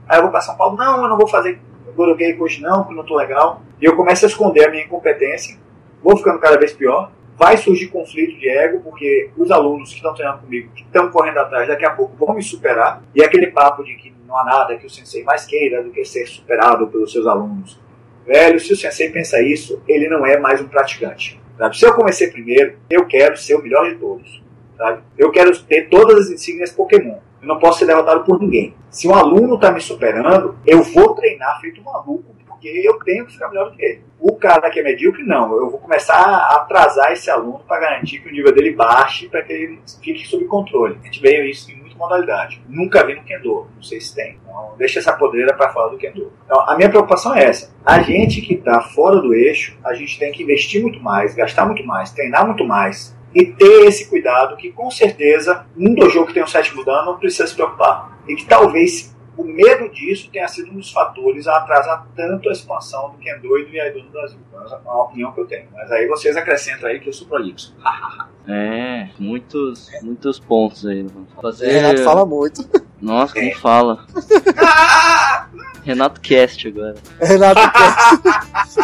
Aí eu vou para São Paulo, não, eu não vou fazer Goroguei hoje não, porque não estou legal. E eu começo a esconder a minha incompetência, vou ficando cada vez pior. Vai surgir conflito de ego, porque os alunos que estão treinando comigo, que estão correndo atrás, daqui a pouco vão me superar. E aquele papo de que não há nada que o sensei mais queira do que ser superado pelos seus alunos. Velho, se o sensei pensa isso, ele não é mais um praticante. Sabe? Se eu comecei primeiro, eu quero ser o melhor de todos. Sabe? Eu quero ter todas as insígnias Pokémon. Eu não posso ser derrotado por ninguém. Se um aluno está me superando, eu vou treinar feito um maluco, porque eu tenho que ficar melhor do que ele. O cara que é medíocre, não. Eu vou começar a atrasar esse aluno para garantir que o nível dele baixe, para que ele fique sob controle. A gente vê isso em muita modalidade. Nunca vi no Kendo. Não sei se tem. Então, deixa essa podreira para fora do Kendo. Então, a minha preocupação é essa. A gente que está fora do eixo, a gente tem que investir muito mais, gastar muito mais, treinar muito mais, e ter esse cuidado que com certeza um dojo que tem um sétimo dano não precisa se preocupar. E que talvez o medo disso tenha sido um dos fatores a atrasar tanto a expansão do Kendo e do Iaido no Brasil. É uma opinião que eu tenho. Mas aí vocês acrescentam aí que eu sou prolixo. é, muitos, muitos pontos aí. Fazer... Renato fala muito. Nossa, como é. fala. Renato Cast agora. Renato Cast.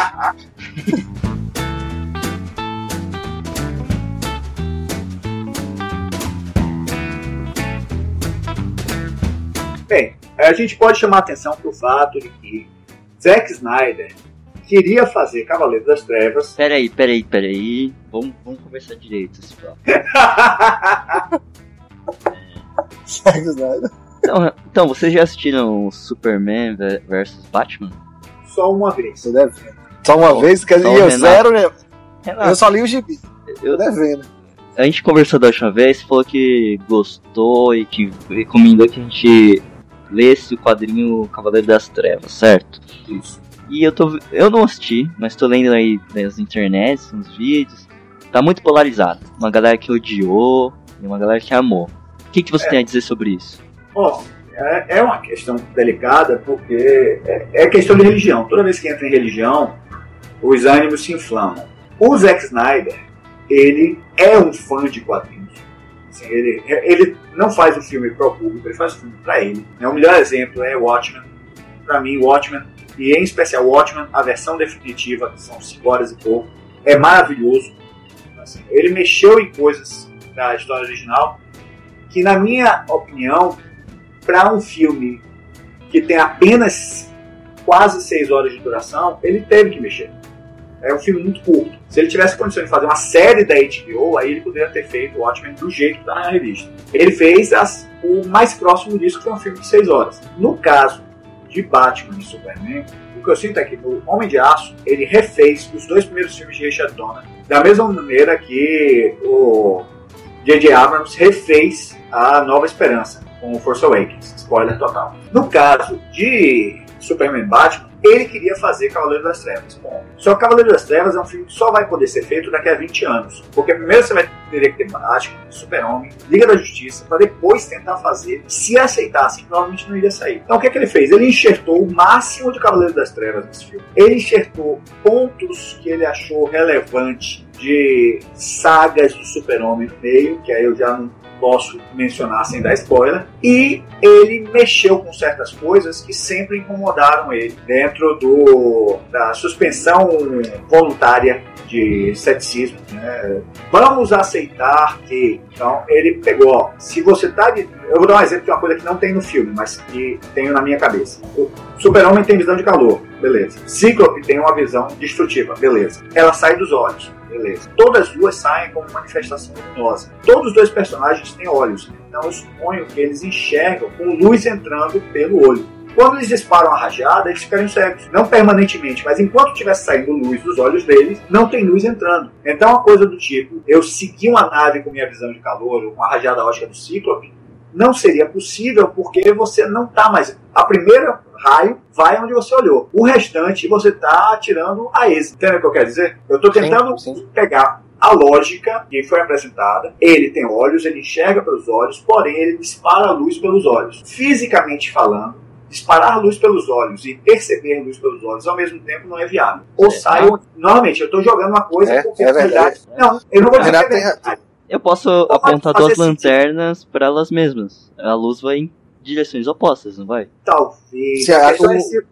Bem, a gente pode chamar atenção para o fato de que Zack Snyder queria fazer Cavaleiro das Trevas. Peraí, peraí, peraí. Vamos, vamos conversar direito, pessoal. Zack Snyder. Então, então, vocês já assistiram Superman vs Batman? Só uma vez. Tô devendo. Só uma vez? Quer dizer, eu zero, né? Eu só li o gibi. Eu, tô devendo. A gente conversou da última vez, falou que gostou e que recomendou que a gente lesse o quadrinho Cavaleiro das Trevas, certo? Isso. E eu tô. Eu não assisti, mas tô lendo aí nas internets, nos vídeos. Tá muito polarizado. Uma galera que odiou e uma galera que amou. O que, que você é. tem a dizer sobre isso? Bom, é, é uma questão delicada porque é, é questão de religião. Toda vez que entra em religião, os ânimos se inflamam. O Zack Snyder, ele é um fã de quadrinhos. Assim, ele, ele não faz o filme para o público, ele faz o filme para ele. É o melhor exemplo é Watchmen. Para mim, Watchmen, e em especial Watchmen, a versão definitiva, que são 5 horas e pouco, é maravilhoso. Assim, ele mexeu em coisas da história original que, na minha opinião, para um filme que tem apenas quase 6 horas de duração, ele teve que mexer. É um filme muito curto. Se ele tivesse condições de fazer uma série da HBO, aí ele poderia ter feito o Watchmen do jeito que está na revista. Ele fez as, o mais próximo disso, que foi um filme de 6 horas. No caso de Batman e Superman, o que eu sinto é que no Homem de Aço, ele refez os dois primeiros filmes de Richard Donner, da mesma maneira que o J.J. Abrams refez a Nova Esperança com o Force Awakens. Spoiler total. No caso de Superman Batman, ele queria fazer Cavaleiro das Trevas. Bom, só que Cavaleiro das Trevas é um filme que só vai poder ser feito daqui a 20 anos. Porque primeiro você vai ter que ter Batman, Super-Homem, Liga da Justiça, para depois tentar fazer, se aceitasse, provavelmente não iria sair. Então o que, é que ele fez? Ele enxertou o máximo de Cavaleiro das Trevas nesse filme. Ele enxertou pontos que ele achou relevante de sagas do Super-Homem no meio, que aí eu já não posso mencionar sem dar spoiler, e ele mexeu com certas coisas que sempre incomodaram ele dentro do, da suspensão voluntária de ceticismo. Né? Vamos aceitar que. Então, ele pegou, ó, se você tá. De, eu vou dar um exemplo de uma coisa que não tem no filme, mas que tenho na minha cabeça. O Super-Homem tem visão de calor, beleza. Cíclope tem uma visão destrutiva, beleza. Ela sai dos olhos. Beleza. Todas as duas saem como manifestação luminosa. Todos os dois personagens têm olhos. Então eu suponho que eles enxergam com luz entrando pelo olho. Quando eles disparam a rajada, eles ficam cegos. Não permanentemente, mas enquanto estivesse saindo luz dos olhos deles, não tem luz entrando. Então, uma coisa do tipo, eu segui uma nave com minha visão de calor, ou com a rajada ótica do Cíclope, não seria possível porque você não está mais. A primeira raio vai onde você olhou. O restante você está atirando a êxito. Entende o que eu quero dizer? Eu estou tentando sim, sim. pegar a lógica que foi apresentada. Ele tem olhos, ele enxerga pelos olhos, porém ele dispara a luz pelos olhos. Fisicamente falando, disparar luz pelos olhos e perceber luz pelos olhos ao mesmo tempo não é viável. Ou é. sai. Normalmente, eu estou jogando uma coisa é, porque é verdade. Não, eu não vou dizer que é verdade. Eu posso apontar duas lanternas para elas mesmas. A luz vai em direções opostas, não vai? Talvez. Se a,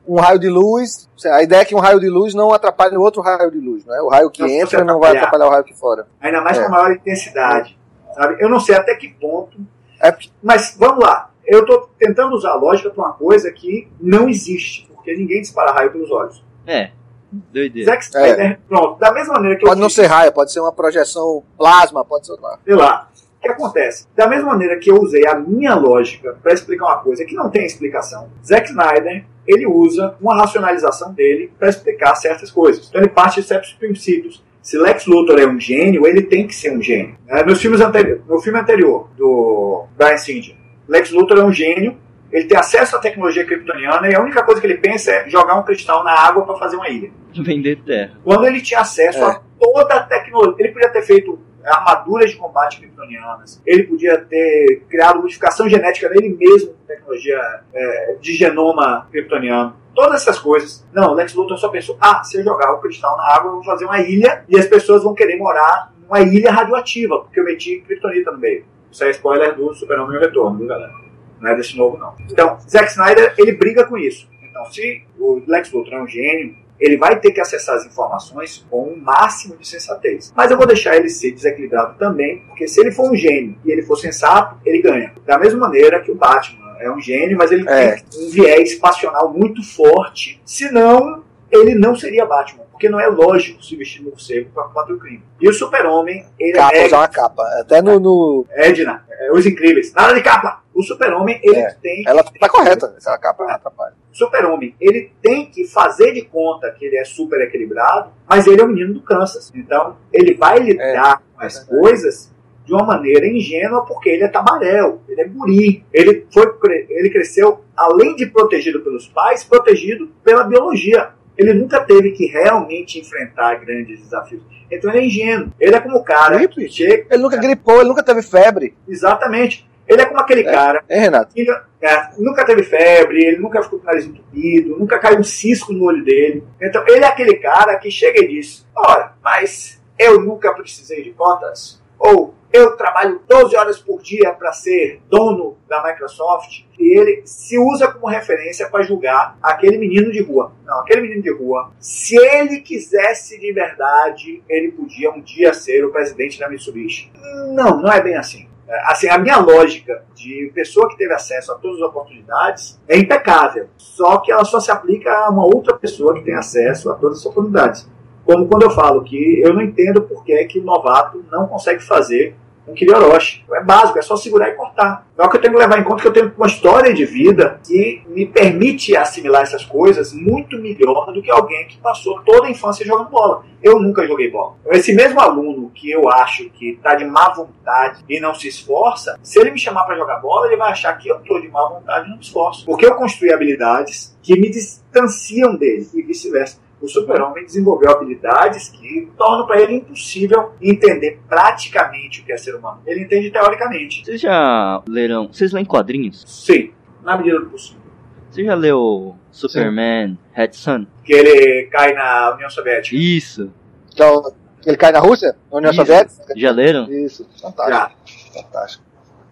um, um, raio de luz, a ideia é que um raio de luz não atrapalhe o outro raio de luz, não é? O raio que não entra não vai atrapalhar o raio que fora. Ainda mais é. com maior intensidade. Sabe? Eu não sei até que ponto. É. Mas vamos lá. Eu estou tentando usar a lógica para uma coisa que não existe, porque ninguém dispara raio pelos olhos. É. Doideira. Zack Snyder, é. pronto, da mesma maneira que Pode não fiz, ser raio, pode ser uma projeção plasma, pode ser lá. Sei lá. O que acontece? Da mesma maneira que eu usei a minha lógica para explicar uma coisa que não tem explicação, Zack Snyder ele usa uma racionalização dele para explicar certas coisas. Então ele parte de certos princípios. Se Lex Luthor é um gênio, ele tem que ser um gênio. É, nos filmes anterior, no filme anterior do Brian Singer, Lex Luthor é um gênio ele tem acesso à tecnologia kryptoniana e a única coisa que ele pensa é jogar um cristal na água para fazer uma ilha. Vender terra. Quando ele tinha acesso é. a toda a tecnologia, ele podia ter feito armaduras de combate kryptonianas, ele podia ter criado modificação genética nele mesmo, tecnologia é, de genoma kryptoniano. Todas essas coisas. Não, Lex Luthor só pensou: ah, se eu jogar o cristal na água, eu vou fazer uma ilha e as pessoas vão querer morar numa ilha radioativa, porque eu meti kryptonita no meio. Isso é spoiler do Super-Homem Retorno, viu, galera? Não é desse novo, não. Então, Zack Snyder, ele briga com isso. Então, se o Lex Luthor é um gênio, ele vai ter que acessar as informações com o um máximo de sensatez. Mas eu vou deixar ele ser desequilibrado também, porque se ele for um gênio e ele for sensato, ele ganha. Da mesma maneira que o Batman é um gênio, mas ele é. tem um viés passional muito forte, senão ele não seria Batman, porque não é lógico se vestir no morcego para combater o crime. E o super-homem, ele capa, é... usar uma capa. Até no... no... Edna, é, os incríveis. Nada de capa! O super-homem, ele é, tem... Ela tá correta, essa capa não atrapalha. Super-homem, ele tem que fazer de conta que ele é super equilibrado, mas ele é o menino do Kansas. Então, ele vai lidar é, com as coisas de uma maneira ingênua porque ele é tabaréu, ele é guri. Ele, foi, ele cresceu, além de protegido pelos pais, protegido pela biologia ele nunca teve que realmente enfrentar grandes desafios. Então ele é ingênuo. Ele é como o cara Gripe. que chega. Ele nunca gripou, ele nunca teve febre. Exatamente. Ele é como aquele é. cara. É, Renato. Que, é, nunca teve febre, ele nunca ficou com o nariz entupido, nunca caiu um cisco no olho dele. Então ele é aquele cara que chega e diz: Ora, mas eu nunca precisei de cotas? Ou eu trabalho 12 horas por dia para ser dono da Microsoft e ele se usa como referência para julgar aquele menino de rua. Não, aquele menino de rua, se ele quisesse de verdade, ele podia um dia ser o presidente da Mitsubishi. Não, não é bem assim. É, assim, a minha lógica de pessoa que teve acesso a todas as oportunidades é impecável. Só que ela só se aplica a uma outra pessoa que tem acesso a todas as oportunidades. Como quando eu falo que eu não entendo por que, que o novato não consegue fazer um Kirioroshi. É básico, é só segurar e cortar. Então, é o que eu tenho que levar em conta que eu tenho uma história de vida que me permite assimilar essas coisas muito melhor do que alguém que passou toda a infância jogando bola. Eu nunca joguei bola. Esse mesmo aluno que eu acho que está de má vontade e não se esforça, se ele me chamar para jogar bola, ele vai achar que eu estou de má vontade e não me esforço. Porque eu construí habilidades que me distanciam dele e vice-versa o super-homem desenvolveu habilidades que tornam para ele impossível entender praticamente o que é ser humano. Ele entende teoricamente. Vocês já leram. Vocês leem quadrinhos? Sim, na medida do possível. Você já leu Superman Red Sun? Que ele cai na União Soviética. Isso. Então, ele cai na Rússia? Na União Isso. Soviética? Já leram? Isso, fantástico. Já. Fantástico.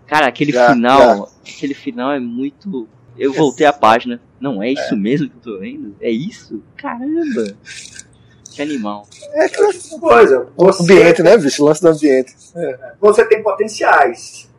Cara, aquele Já, final. Aquele final é muito. Eu voltei a página. Não, é isso mesmo que eu tô vendo? É isso? Caramba! Que animal. É que Coisa, o você, ambiente, né, bicho? O lance do ambiente. você tem potenciais.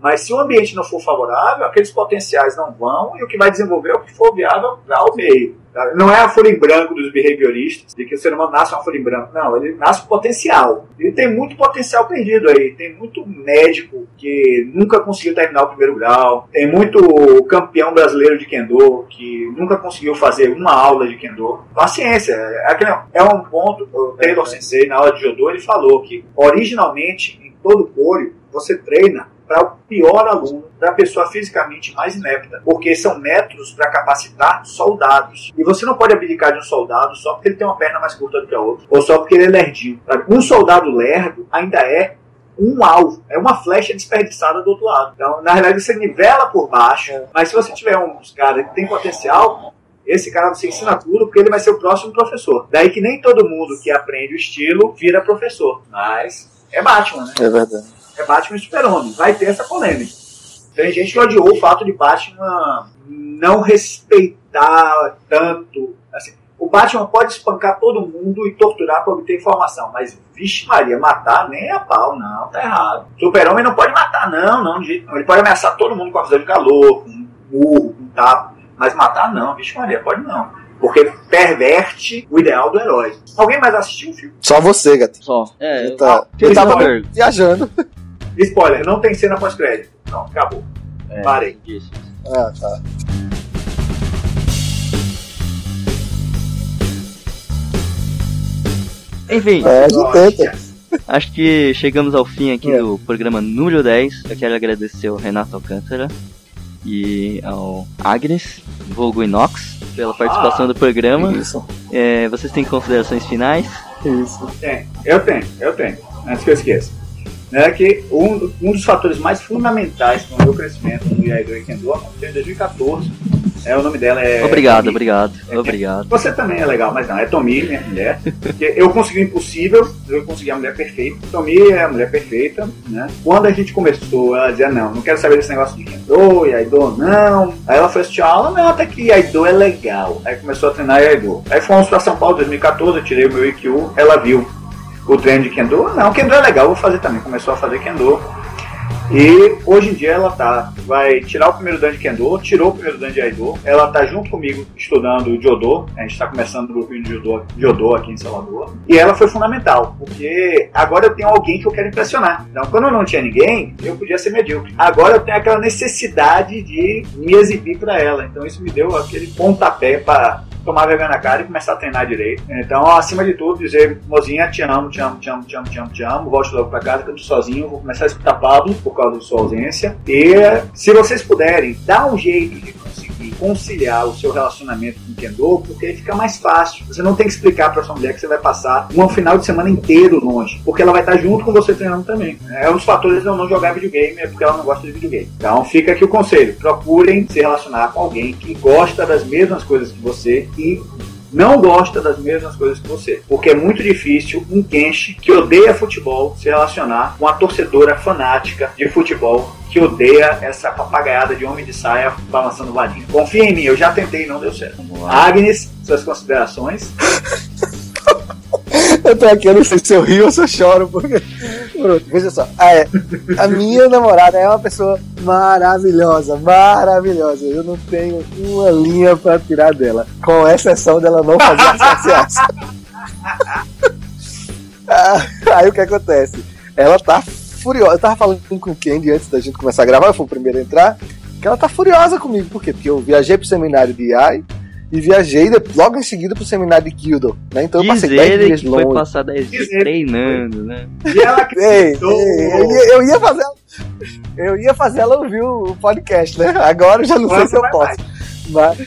Mas se o ambiente não for favorável, aqueles potenciais não vão e o que vai desenvolver é o que for viável para o meio. Não é a folha em branco dos behavioristas, de que o ser humano nasce uma folha em branco. Não, ele nasce com potencial. E tem muito potencial perdido aí. Tem muito médico que nunca conseguiu terminar o primeiro grau. Tem muito campeão brasileiro de Kendo que nunca conseguiu fazer uma aula de Kendo. Paciência. É, é um ponto. O Taylor Sensei, na aula de Judô, ele falou que originalmente, em todo Kóryu, você treina para o pior aluno, para a pessoa fisicamente mais inepta, porque são métodos para capacitar soldados. E você não pode abdicar de um soldado só porque ele tem uma perna mais curta do que a outra, ou só porque ele é lerdinho. sabe? Um soldado lerdo ainda é um alvo, é uma flecha desperdiçada do outro lado. Então, na realidade, você nivela por baixo, mas se você tiver uns caras que tem potencial, esse cara você ensina tudo porque ele vai ser o próximo professor. Daí que nem todo mundo que aprende o estilo vira professor, mas é Batman, né? É verdade. É Batman e Super-Homem. Vai ter essa polêmica. Tem gente que odiou o fato de Batman não respeitar tanto. Assim, o Batman pode espancar todo mundo e torturar para obter informação, mas, vixe Maria, matar nem a pau, não, tá errado. Super-Homem não pode matar, não, não, de jeito nenhum. Ele pode ameaçar todo mundo com a visão de calor, com um murro, com um tapa, mas matar não, vixe Maria, pode não. Porque perverte o ideal do herói. Alguém mais assistiu o filme? Só você, gatinho. Só. É, Ele tá, eu tava viajando. Spoiler, não tem cena pós-crédito. Não, acabou. É, Parei. disso. Ah, tá. Enfim, É, acho que chegamos ao fim aqui É. do programa número 10. Eu quero agradecer ao Renato Alcântara e ao Agnes, vulgo Inox, pela participação do programa. Isso, É, vocês têm considerações finais? isso. Tem, eu tenho, eu tenho. Antes que eu esqueça. É que um, um dos fatores mais fundamentais para o meu crescimento no Iaido e Kendo aconteceu em 2014. É, o nome dela é. obrigado, Tomi. obrigado, É, obrigado. Você também é legal, mas não, é Tomi, minha mulher. Porque eu consegui o impossível, eu consegui a mulher perfeita. Tomi é a mulher perfeita, né? Quando a gente começou, ela dizia, não, não quero saber desse negócio de Kendo, Iaido, não. Aí ela foi assistir a aula, não, até que Iaido é legal. Aí começou a treinar Iaido. Aí fomos pra São Paulo em 2014, eu tirei o meu IQ, ela viu o treino de Kendo. Não, Kendo é legal, vou fazer também. Começou a fazer Kendo. E hoje em dia ela tá, vai tirar o primeiro dan de Kendo, tirou o primeiro dan de Aido. Ela tá junto comigo estudando Jodô. A gente tá começando o grupinho de Jodô, Jodô aqui em Salvador. E ela foi fundamental, porque agora eu tenho alguém que eu quero impressionar. Então, quando eu não tinha ninguém, eu podia ser medíocre. Agora eu tenho aquela necessidade de me exibir para ela. Então isso me deu aquele pontapé para tomar vergonha na cara e começar a treinar direito. Então, acima de tudo, dizer, mozinha, te amo, te amo, te amo, te amo, te amo, te amo, volte logo pra casa que eu tô sozinho, vou começar a escutar Pablo por causa de sua ausência. E se vocês puderem, dá um jeito de conseguir conciliar o seu relacionamento com o Kendo, porque aí fica mais fácil. Você não tem que explicar pra sua mulher que você vai passar um final de semana inteiro longe, porque ela vai estar junto com você treinando também. É um dos fatores de eu não jogar videogame, é porque ela não gosta de videogame. Então fica aqui o conselho, procurem se relacionar com alguém que gosta das mesmas coisas que você e não gosta das mesmas coisas que você. Porque é muito difícil um Kenshi que odeia futebol se relacionar com uma torcedora fanática de futebol que odeia essa papagaiada de homem de saia balançando varinha. Confia em mim, eu já tentei e não deu certo. Agnes, suas considerações? Eu tô aqui, eu não sei se eu rio ou se eu choro, porque. Pronto, veja só. Ah, é, a minha namorada é uma pessoa maravilhosa, maravilhosa. Eu não tenho uma linha pra tirar dela, com exceção dela não fazer marciais. Ah, Aí o que acontece? Ela tá furiosa. Eu tava falando com o Candy antes da gente começar a gravar, eu fui o primeiro a entrar. Que ela tá furiosa comigo. Por quê? Porque eu viajei pro seminário de AI e viajei de- logo em seguida pro seminário de Kildo. Né? Então eu Diz passei 10 ele dias que foi longe. passar 10 dias treinando, né? E ela Ei, ei, acreditou. eu, ia, eu ia fazer ela, eu ia fazer ela ouvir o podcast, né? Agora eu já não sei se eu vai posso. Mas,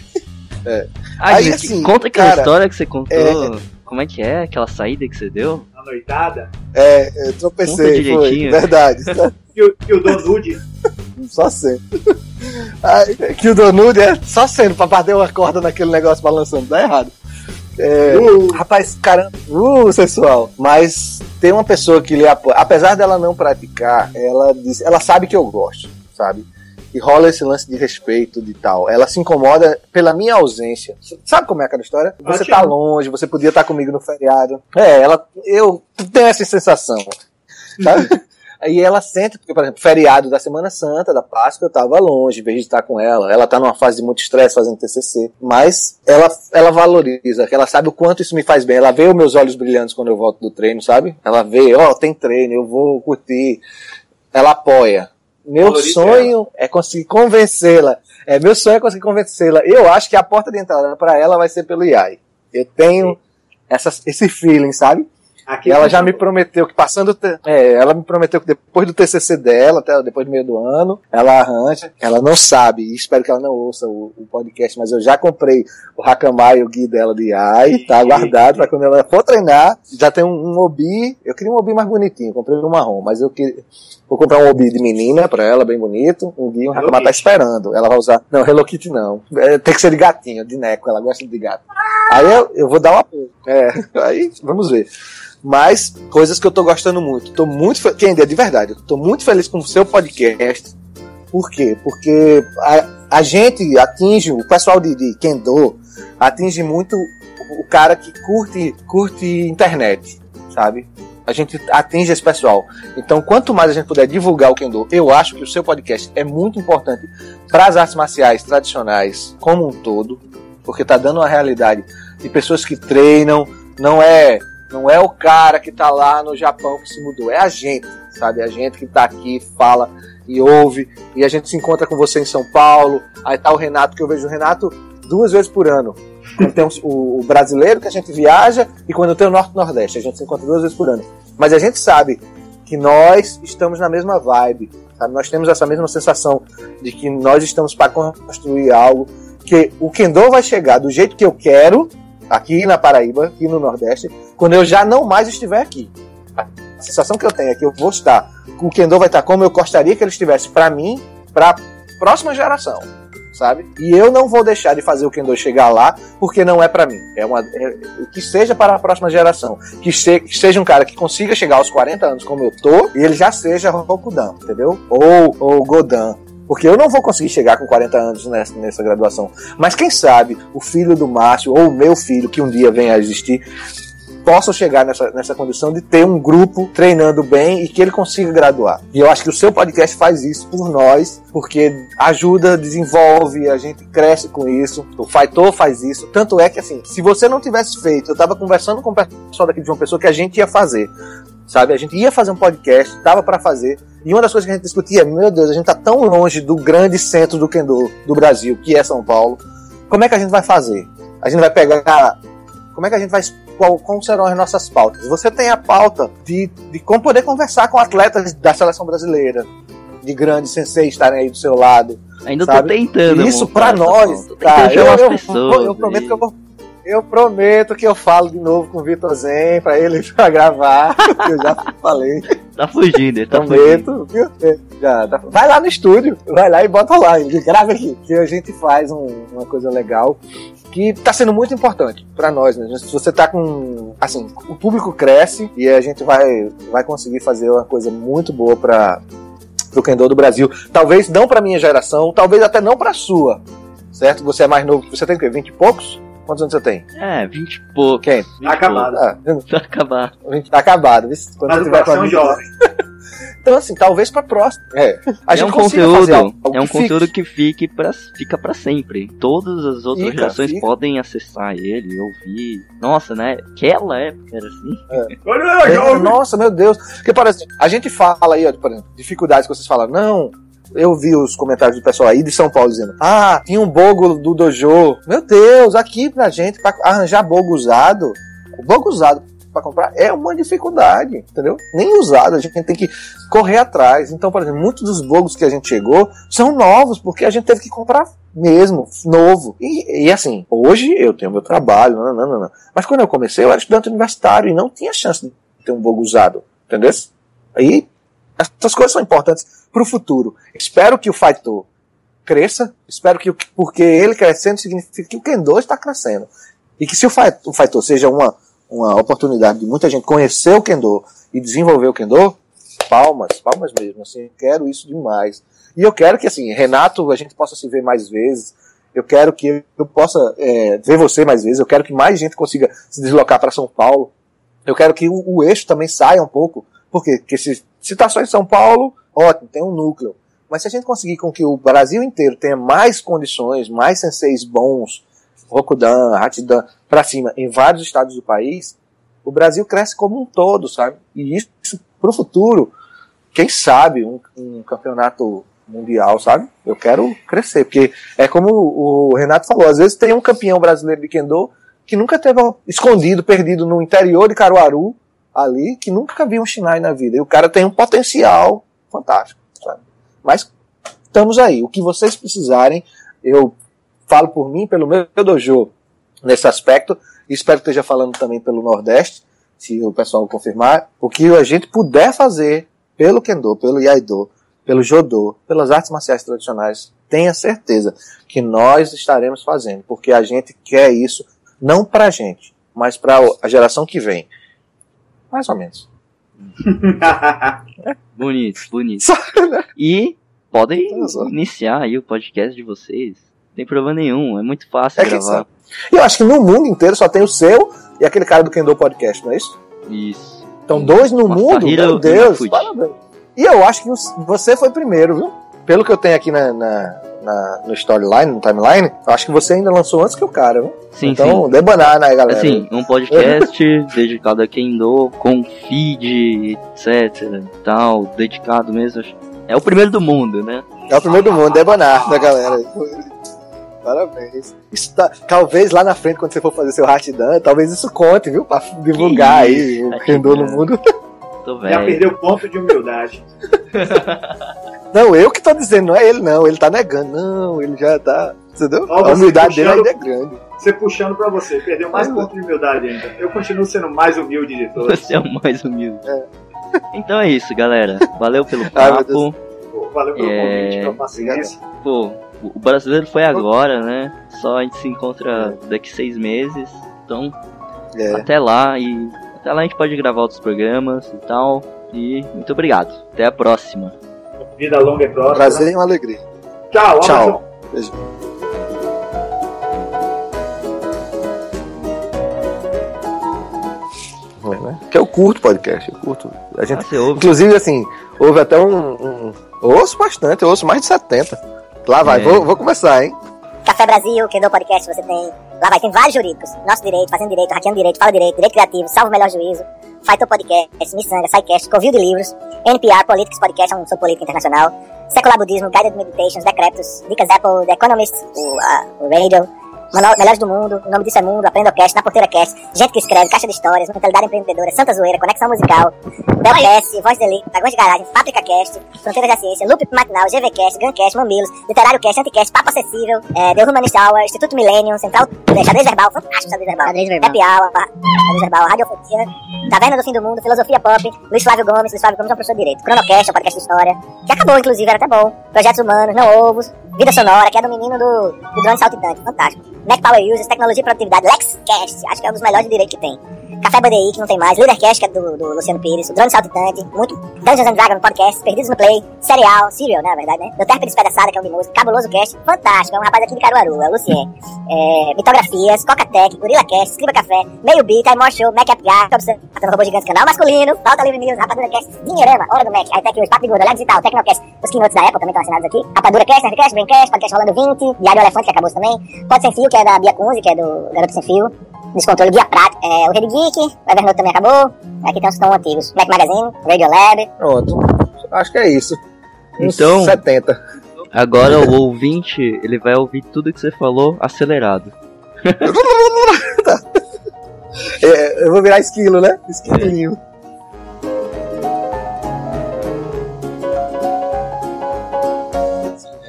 Ah, Aí, gente, assim, conta aquela cara, história que você contou. Como é que é? Aquela saída que você deu? Noitada. é, eu tropecei, foi, verdade. E o, e o Don Nude. Só sendo. Aí, que o Donude é só sendo pra bater uma corda naquele negócio balançando, dá errado. É, Uh, Rapaz, caramba, uh, sensual. Mas tem uma pessoa que lhe apoia. Apesar dela não praticar, ela diz, ela sabe que eu gosto, sabe? E rola esse lance de respeito de tal. Ela se incomoda pela minha ausência. Sabe como é aquela história? Você te tá longe, você podia estar comigo no feriado. É, ela, eu tenho essa sensação, sabe? Aí ela sente, porque, por exemplo, feriado da Semana Santa, da Páscoa, eu tava longe, em vez de estar com ela. Ela tá numa fase de muito estresse fazendo TCC. Mas ela, ela valoriza, que ela sabe o quanto isso me faz bem. Ela vê os meus olhos brilhantes quando eu volto do treino, sabe? Ela vê, ó, tem treino, eu vou curtir. Ela apoia. Meu Valoriza sonho é conseguir convencê-la. É, meu sonho é conseguir convencê-la. Eu acho que a porta de entrada para ela vai ser pelo IAI. Eu tenho essa, esse feeling, sabe? aqui ela já me prometeu que passando. É, ela me prometeu que depois do TCC dela, até depois do meio do ano, ela arranja. Ela não sabe, e espero que ela não ouça o, o podcast, mas eu já comprei o Hakamai e o Gui dela de AI, tá guardado pra quando ela for treinar. Já tem um, um Obi. Eu queria um Obi mais bonitinho, comprei um marrom, mas eu que Vou comprar um Obi de menina pra ela, bem bonito. Um Gui, um Hello Hakamai tá esperando. Ela vai usar. Não, Hello Kitty não. É, tem que ser de gatinho, de neco, ela gosta de gato. Aí eu, eu vou dar um apoio. É, aí vamos ver. Mas coisas que eu tô gostando muito. Tô muito fe... Quem é de verdade, eu tô muito feliz com o seu podcast. Por quê? Porque a, a gente atinge, o pessoal de, de Kendo atinge muito o o cara que curte, curte internet, sabe? A gente atinge esse pessoal. Então, quanto mais a gente puder divulgar o Kendo, eu acho que o seu podcast é muito importante para as artes marciais tradicionais como um todo, porque tá dando uma realidade de pessoas que treinam, não é não é o cara que tá lá no Japão que se mudou, é a gente, sabe? A gente que tá aqui, fala e ouve, e a gente se encontra com você em São Paulo. Aí tá o Renato, que eu vejo o Renato duas vezes por ano. Quando tem o, o brasileiro que a gente viaja e quando tem o Norte Nordeste, a gente se encontra duas vezes por ano. Mas a gente sabe que nós estamos na mesma vibe, sabe? Nós temos essa mesma sensação de que nós estamos para construir algo que o Kendo vai chegar do jeito que eu quero, aqui na Paraíba, aqui no Nordeste, quando eu já não mais estiver aqui. A sensação que eu tenho é que eu vou estar, o Kendo vai estar como eu gostaria que ele estivesse para mim, para a próxima geração, sabe? E eu não vou deixar de fazer o Kendo chegar lá, porque não é para mim. É uma é- que seja para a próxima geração, que, se- que seja um cara que consiga chegar aos 40 anos como eu tô, e ele já seja Rokudan, entendeu? Ou ou Godan. Porque eu não vou conseguir chegar com 40 anos nessa, nessa graduação. Mas quem sabe o filho do Márcio, ou o meu filho, que um dia venha a existir, possa chegar nessa, nessa condição de ter um grupo treinando bem e que ele consiga graduar. E eu acho que o seu podcast faz isso por nós, porque ajuda, desenvolve, a gente cresce com isso. O Faitor faz isso. Tanto é que, assim, se você não tivesse feito, eu tava conversando com o pessoal daqui de uma pessoa que a gente ia fazer. Sabe? A gente ia fazer um podcast, dava para fazer. E uma das coisas que a gente discutia é, meu Deus, a gente tá tão longe do grande centro do Kendo do Brasil, que é São Paulo. Como é que a gente vai fazer? A gente vai pegar. Como é que a gente vai. Qual, como serão as nossas pautas? Você tem a pauta de, de como poder conversar com atletas da seleção brasileira, de grandes senseis estarem aí do seu lado. Ainda Sabe? tô tentando. Isso essa nós, cara. Eu, eu, pessoas eu prometo que eu vou. Eu prometo que eu falo de novo com o Vitor Zen pra ele pra gravar. eu já falei. Tá fugindo, ele tá fugindo. Viu? É, Já, tá- Vai lá no estúdio, vai lá e bota lá, e grava aqui. Que a gente faz um- uma coisa legal que tá sendo muito importante pra nós, né? Se você tá com. Assim, o público cresce e a gente vai, vai conseguir fazer uma coisa muito boa pra, pro Kendo do Brasil. Talvez não pra minha geração, talvez até não pra sua. Certo? Você é mais novo. Você tem o quê? 20 e poucos? Quantos anos você tem? É, 20 e pouco. Quem? 20 e Acabado. Ah. Tá acabado. 20 tá acabado. Quando Mas você o tiver com a coração gente- jovem. Então, assim, talvez pra próxima. É, a é gente um conteúdo, fazer algo é um que conteúdo que fique pra, fica pra sempre. Todas as outras Fica, gerações fica. podem acessar ele, ouvir. Nossa, né? Aquela época era assim. Olha, É, nossa, meu Deus. Porque parece, a gente fala aí, ó, por exemplo, dificuldades que vocês falam, não. Eu vi os comentários do pessoal aí de São Paulo dizendo: Ah, tinha um bogo do dojo. Meu Deus, aqui pra gente, pra arranjar bogo usado, bogo usado pra comprar é uma dificuldade, entendeu? Nem usado, a gente tem que correr atrás. Então, por exemplo, muitos dos bogos que a gente chegou são novos, porque a gente teve que comprar mesmo, novo. E, e assim, hoje eu tenho meu trabalho, não, não, não, não. Mas quando eu comecei, eu era estudante universitário e não tinha chance de ter um bogo usado, entendeu? Aí, essas coisas são importantes para o futuro. Espero que o Faito cresça, espero que, porque ele crescendo significa que o Kendo está crescendo. E que se o Faito seja uma, uma oportunidade de muita gente conhecer o Kendo e desenvolver o Kendo, palmas, palmas mesmo, assim, quero isso demais. E eu quero que, assim, Renato, a gente possa se ver mais vezes, eu quero que eu possa é, ver você mais vezes, eu quero que mais gente consiga se deslocar para São Paulo, eu quero que o, o eixo também saia um pouco, porque, porque se, se tá só em São Paulo, ótimo, tem um núcleo. Mas se a gente conseguir com que o Brasil inteiro tenha mais condições, mais senseis bons, Rokudan, Hatidan, pra cima, em vários estados do país, o Brasil cresce como um todo, sabe? E isso, pro futuro, quem sabe, um, um campeonato mundial, sabe? Eu quero crescer, porque é como o Renato falou, às vezes tem um campeão brasileiro de Kendo que nunca teve escondido, perdido no interior de Caruaru, ali, que nunca viu um Shinai na vida. E o cara tem um potencial fantástico, sabe? Mas estamos aí. O que vocês precisarem, eu falo por mim, pelo meu dojo, nesse aspecto, espero que esteja falando também pelo Nordeste, se o pessoal confirmar, o que a gente puder fazer pelo Kendo, pelo Iaido, pelo Jodô, pelas artes marciais tradicionais, tenha certeza que nós estaremos fazendo, porque a gente quer isso não pra gente, mas pra a geração que vem. Mais ou menos. Bonito, bonito. Só, E podem iniciar aí o podcast de vocês. Não tem problema nenhum, é muito fácil É que gravar. E eu acho que no mundo inteiro só tem o seu e aquele cara do Kendo Podcast, não é isso? Isso. Então, dois no Masahiro mundo, meu Deus, parabéns. E eu acho que você foi primeiro, viu? Pelo que eu tenho aqui na, na, na- no storyline, no timeline, eu acho que você ainda lançou antes que o cara, viu? Sim, então, sim. debanar, né, galera? Assim, um podcast dedicado a Kendo, com feed, etc tal, dedicado mesmo. É o primeiro do mundo, né? É o primeiro do mundo, debanar da galera. Parabéns. Isso tá- talvez lá na frente, quando você for fazer seu Hartidan, talvez isso conte, viu? Pra divulgar aí o Kendo no mundo. Tô Já perdeu ponto de humildade. Não, eu que tô dizendo, não é ele não. Ele tá negando. Não, ele já tá. Entendeu? Ó, a humildade dele puxando- ainda é grande. Você puxando pra você, perdeu mais ponto de humildade ainda. Eu continuo sendo mais humilde de todos. Você é o mais humilde. Então é isso, galera. Valeu pelo Ai, papo. Pô, Valeu pelo É. convite, pela paciência. Pô, o brasileiro foi agora, né? Só a gente se encontra daqui seis meses. Então, É. até lá e até lá a gente pode gravar outros programas e tal. E muito obrigado. Até a próxima. Vida longa e próspera. Prazer e uma alegria. Tchau, Tchau. abraço. né? Que eu curto podcast, eu curto. A Ah, gente, ouve? inclusive, assim, houve até um, um- Eu ouço bastante, eu ouço mais de 70. Lá vai, É. vou, vou começar, hein? Café Brasil, Kendo Podcast, você tem. Lá vai, tem vários jurídicos. Nosso direito, fazendo direito, hackeando direito, fala direito, direito criativo, salvo o melhor juízo. Fighter Podcast, Missanga, SciCast, Covil de Livros, NPR, Politics Podcast, é um sobre política internacional. Secular Budismo, Guided Meditations, Decretos, Dicas Apple, The Economist, o, a- o Radio, Manual Melhores do Mundo, o nome disso é Mundo, Aprenda Cast, Na Porteira Cast, Gente que Escreve, Caixa de Histórias, Mentalidade Empreendedora, Santa Zoeira, Conexão Musical, Belcast, Voz Delete, Dragões de Garagem, Fábrica Cast, Fronteiras da Ciência, Loop Matinal, GVCast, Guncast, Mamilos, Literário Cast, Anticast, Papo Acessível, é, The Humanist Hour, Instituto Millennium, Central, é, Xadrez Verbal, fantástico Xadrez Verbal, Xadrez Verbal. Happy Hour, Xadrez Verbal, Radiofonia, Taverna do Fim do Mundo, Filosofia Pop, Luiz Flávio Gomes, Luiz Flávio Gomes é um professor de Direito, Cronocast, é um podcast de história, que acabou, inclusive, era até bom, Projetos Humanos, Não Ovos, Vida Sonora, que é do menino do, do drone saltitante, fantástico, Mac Power Users, Tecnologia e Produtividade, LexCast, acho que é um dos melhores de direito que tem. Café BDI, que não tem mais, Leadercast, que é do, do Luciano Pires, o Drone Saltitante, muito Dungeons and Dragons Podcast, Perdidos no Play, Serial, Serial, né, na verdade, né? Do Terpa Despedaçada, que é um de música, Cabuloso Cast, fantástico, é um rapaz aqui de Caruaru, é o Lucien. É, Mitografias, Coca-Tech, Gorila Cast, Escriba Café, Meio Beat, Time Show, Mac Up Guy, Observação Robô Gigantes, Canal Masculino, Falta Livre News, Rapadura Cast, Dinheirama, Hora do Mac, Hightech News, Papo de Gordo, Olhar Digital, Tecnocast, os keynotes da Apple também estão assinados aqui, Rapadura Cast, Nerdcast, Braincast, Podcast Rolando 20, Diário Elefante, que acabou também, Pode Sem Fio, que é da Bia Kunze, que é do Garoto Sem Fio, Descontrole Guia Prático, é, o Rede Geek, o Evernote também acabou, aqui tem os que estão antigos, Mac Magazine, Radio Lab, Pronto. Acho que é isso. Uns Então- 70. Agora o ouvinte, ele vai ouvir tudo que você falou acelerado. É, eu vou virar esquilo, né? Esquilinho.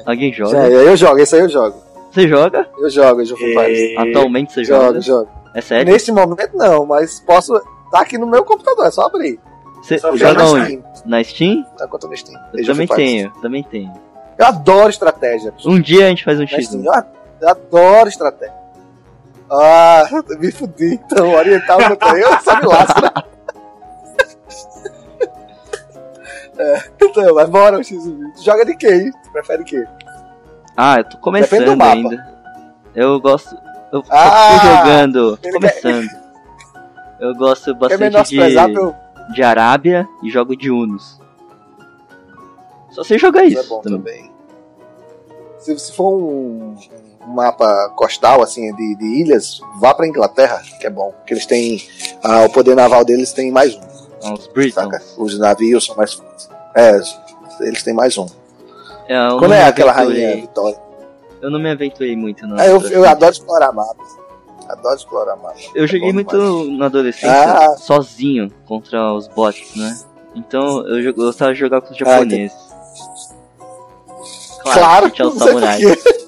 Alguém joga? Já, eu jogo, esse aí eu jogo. Você joga? Eu jogo, Age of Empires. Atualmente você joga? Jogo, jogo. É sério? Neste momento não, mas posso. Tá aqui no meu computador, é só abrir. Você joga na onde? Steam. Na Steam? Tá conta no Steam. Eu também tenho, também tenho. Eu adoro estratégia. Um dia a gente faz um Na X. Steam, eu ad- eu adoro estratégia. Ah, me fudi. Então, oriental contra eu, só me lasca. é, então, mas bora, X. Joga de hein? Tu prefere o quê? Ah, eu tô começando ainda. Eu gosto. Eu Ah, tô jogando. Começando. Eu gosto Quer bastante de, de Arábia e jogo de Unos. Só sei jogar Isso isso. é bom também. também. Se, for um, mapa costal, assim, de, de ilhas, vá pra Inglaterra, que é bom. Porque eles têm. ah, o poder naval deles tem mais um, Ah, Os Britons. Os navios são mais fortes. É, eles têm mais um. É, Quando é aquela rainha Vitória? Eu não me aventurei muito, não. É, eu, eu adoro explorar mapas. Adoro explorar mapas. Eu É joguei muito demais. na adolescência Ah. sozinho contra os bots, né? Então eu gostava de jogar com os Ah, japoneses. Claro, tinha os não sei samurais. porquê.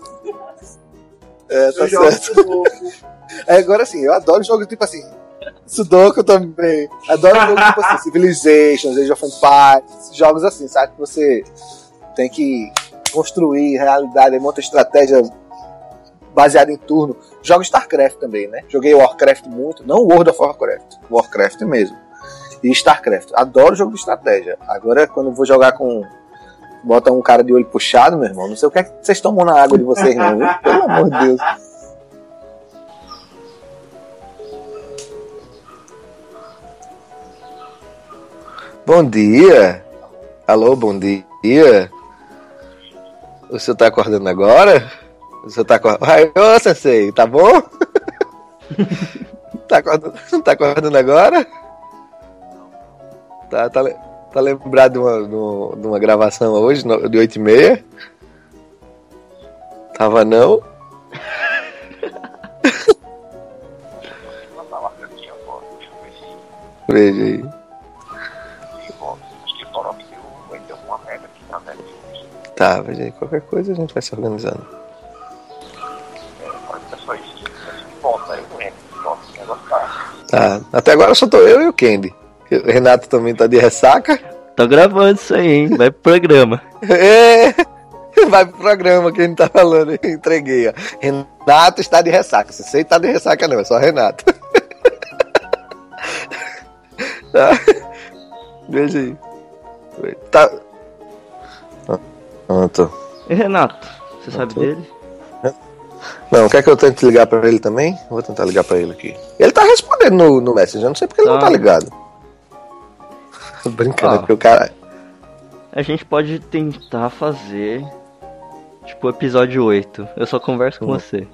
É, tá certo. É, agora assim, eu adoro jogos tipo assim. Sudoku também. Adoro jogos tipo assim, Civilizations, Age of Empires, jogos assim, sabe? Que você tem que construir realidade, monta estratégia baseada em turno. Jogo StarCraft também, né? Joguei Warcraft muito, não World of Warcraft, Warcraft mesmo. E StarCraft. Adoro jogo de estratégia. Agora, quando vou jogar com. Bota um cara de olho puxado, meu irmão. Não sei o que é que vocês tomam na água de vocês, não, viu? Pelo amor de Deus. Bom dia. Alô, bom dia. O senhor tá acordando agora? O senhor tá acordando. Ai, ô, Sensei, tá bom? tá, acordando... tá acordando agora? Tá, tá, tá lembrado de uma, de uma- gravação hoje, de 8 e meia? Tava não? Veja aí. Tá, veja aí. Qualquer coisa a gente vai se organizando. Tá, até agora só tô eu e o Candy. O Renato também tá de ressaca. Tô gravando isso aí, hein? Vai pro programa. É, vai pro programa que a gente tá falando. Entreguei, ó. Renato está de ressaca. Você tá de ressaca, não, é só Renato. tá. Veja aí. Tá. Pronto. E Renato, você sabe dele? Não, quer que eu tente ligar pra ele também? Vou tentar ligar pra ele aqui. Ele tá respondendo no, no Messenger, eu não sei porque ele não Tá. tá ligado. Brincando, Ah. porque o cara. A gente pode tentar fazer. Tipo, episódio 8. Eu só converso com Hum. você.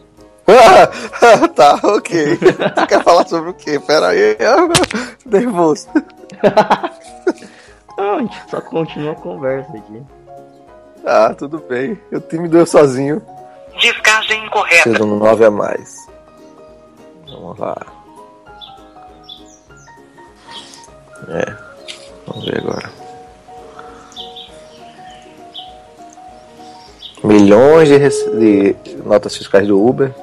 Ah, tá, ok. Você quer falar sobre o quê? Pera aí, nervoso. Não, a gente só continua a conversa aqui. Ah, tudo bem. O time deu sozinho. Descagem incorreta. Preciso um 9 a mais. Vamos lá. É. Vamos ver agora. Milhões de, de notas fiscais do Uber.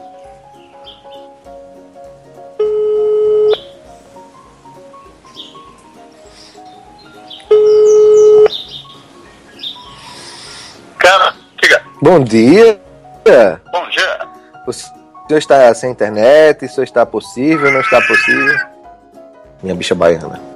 Bom dia! Bom dia. O senhor está sem internet? Isso está possível? Não está possível? minha bicha baiana.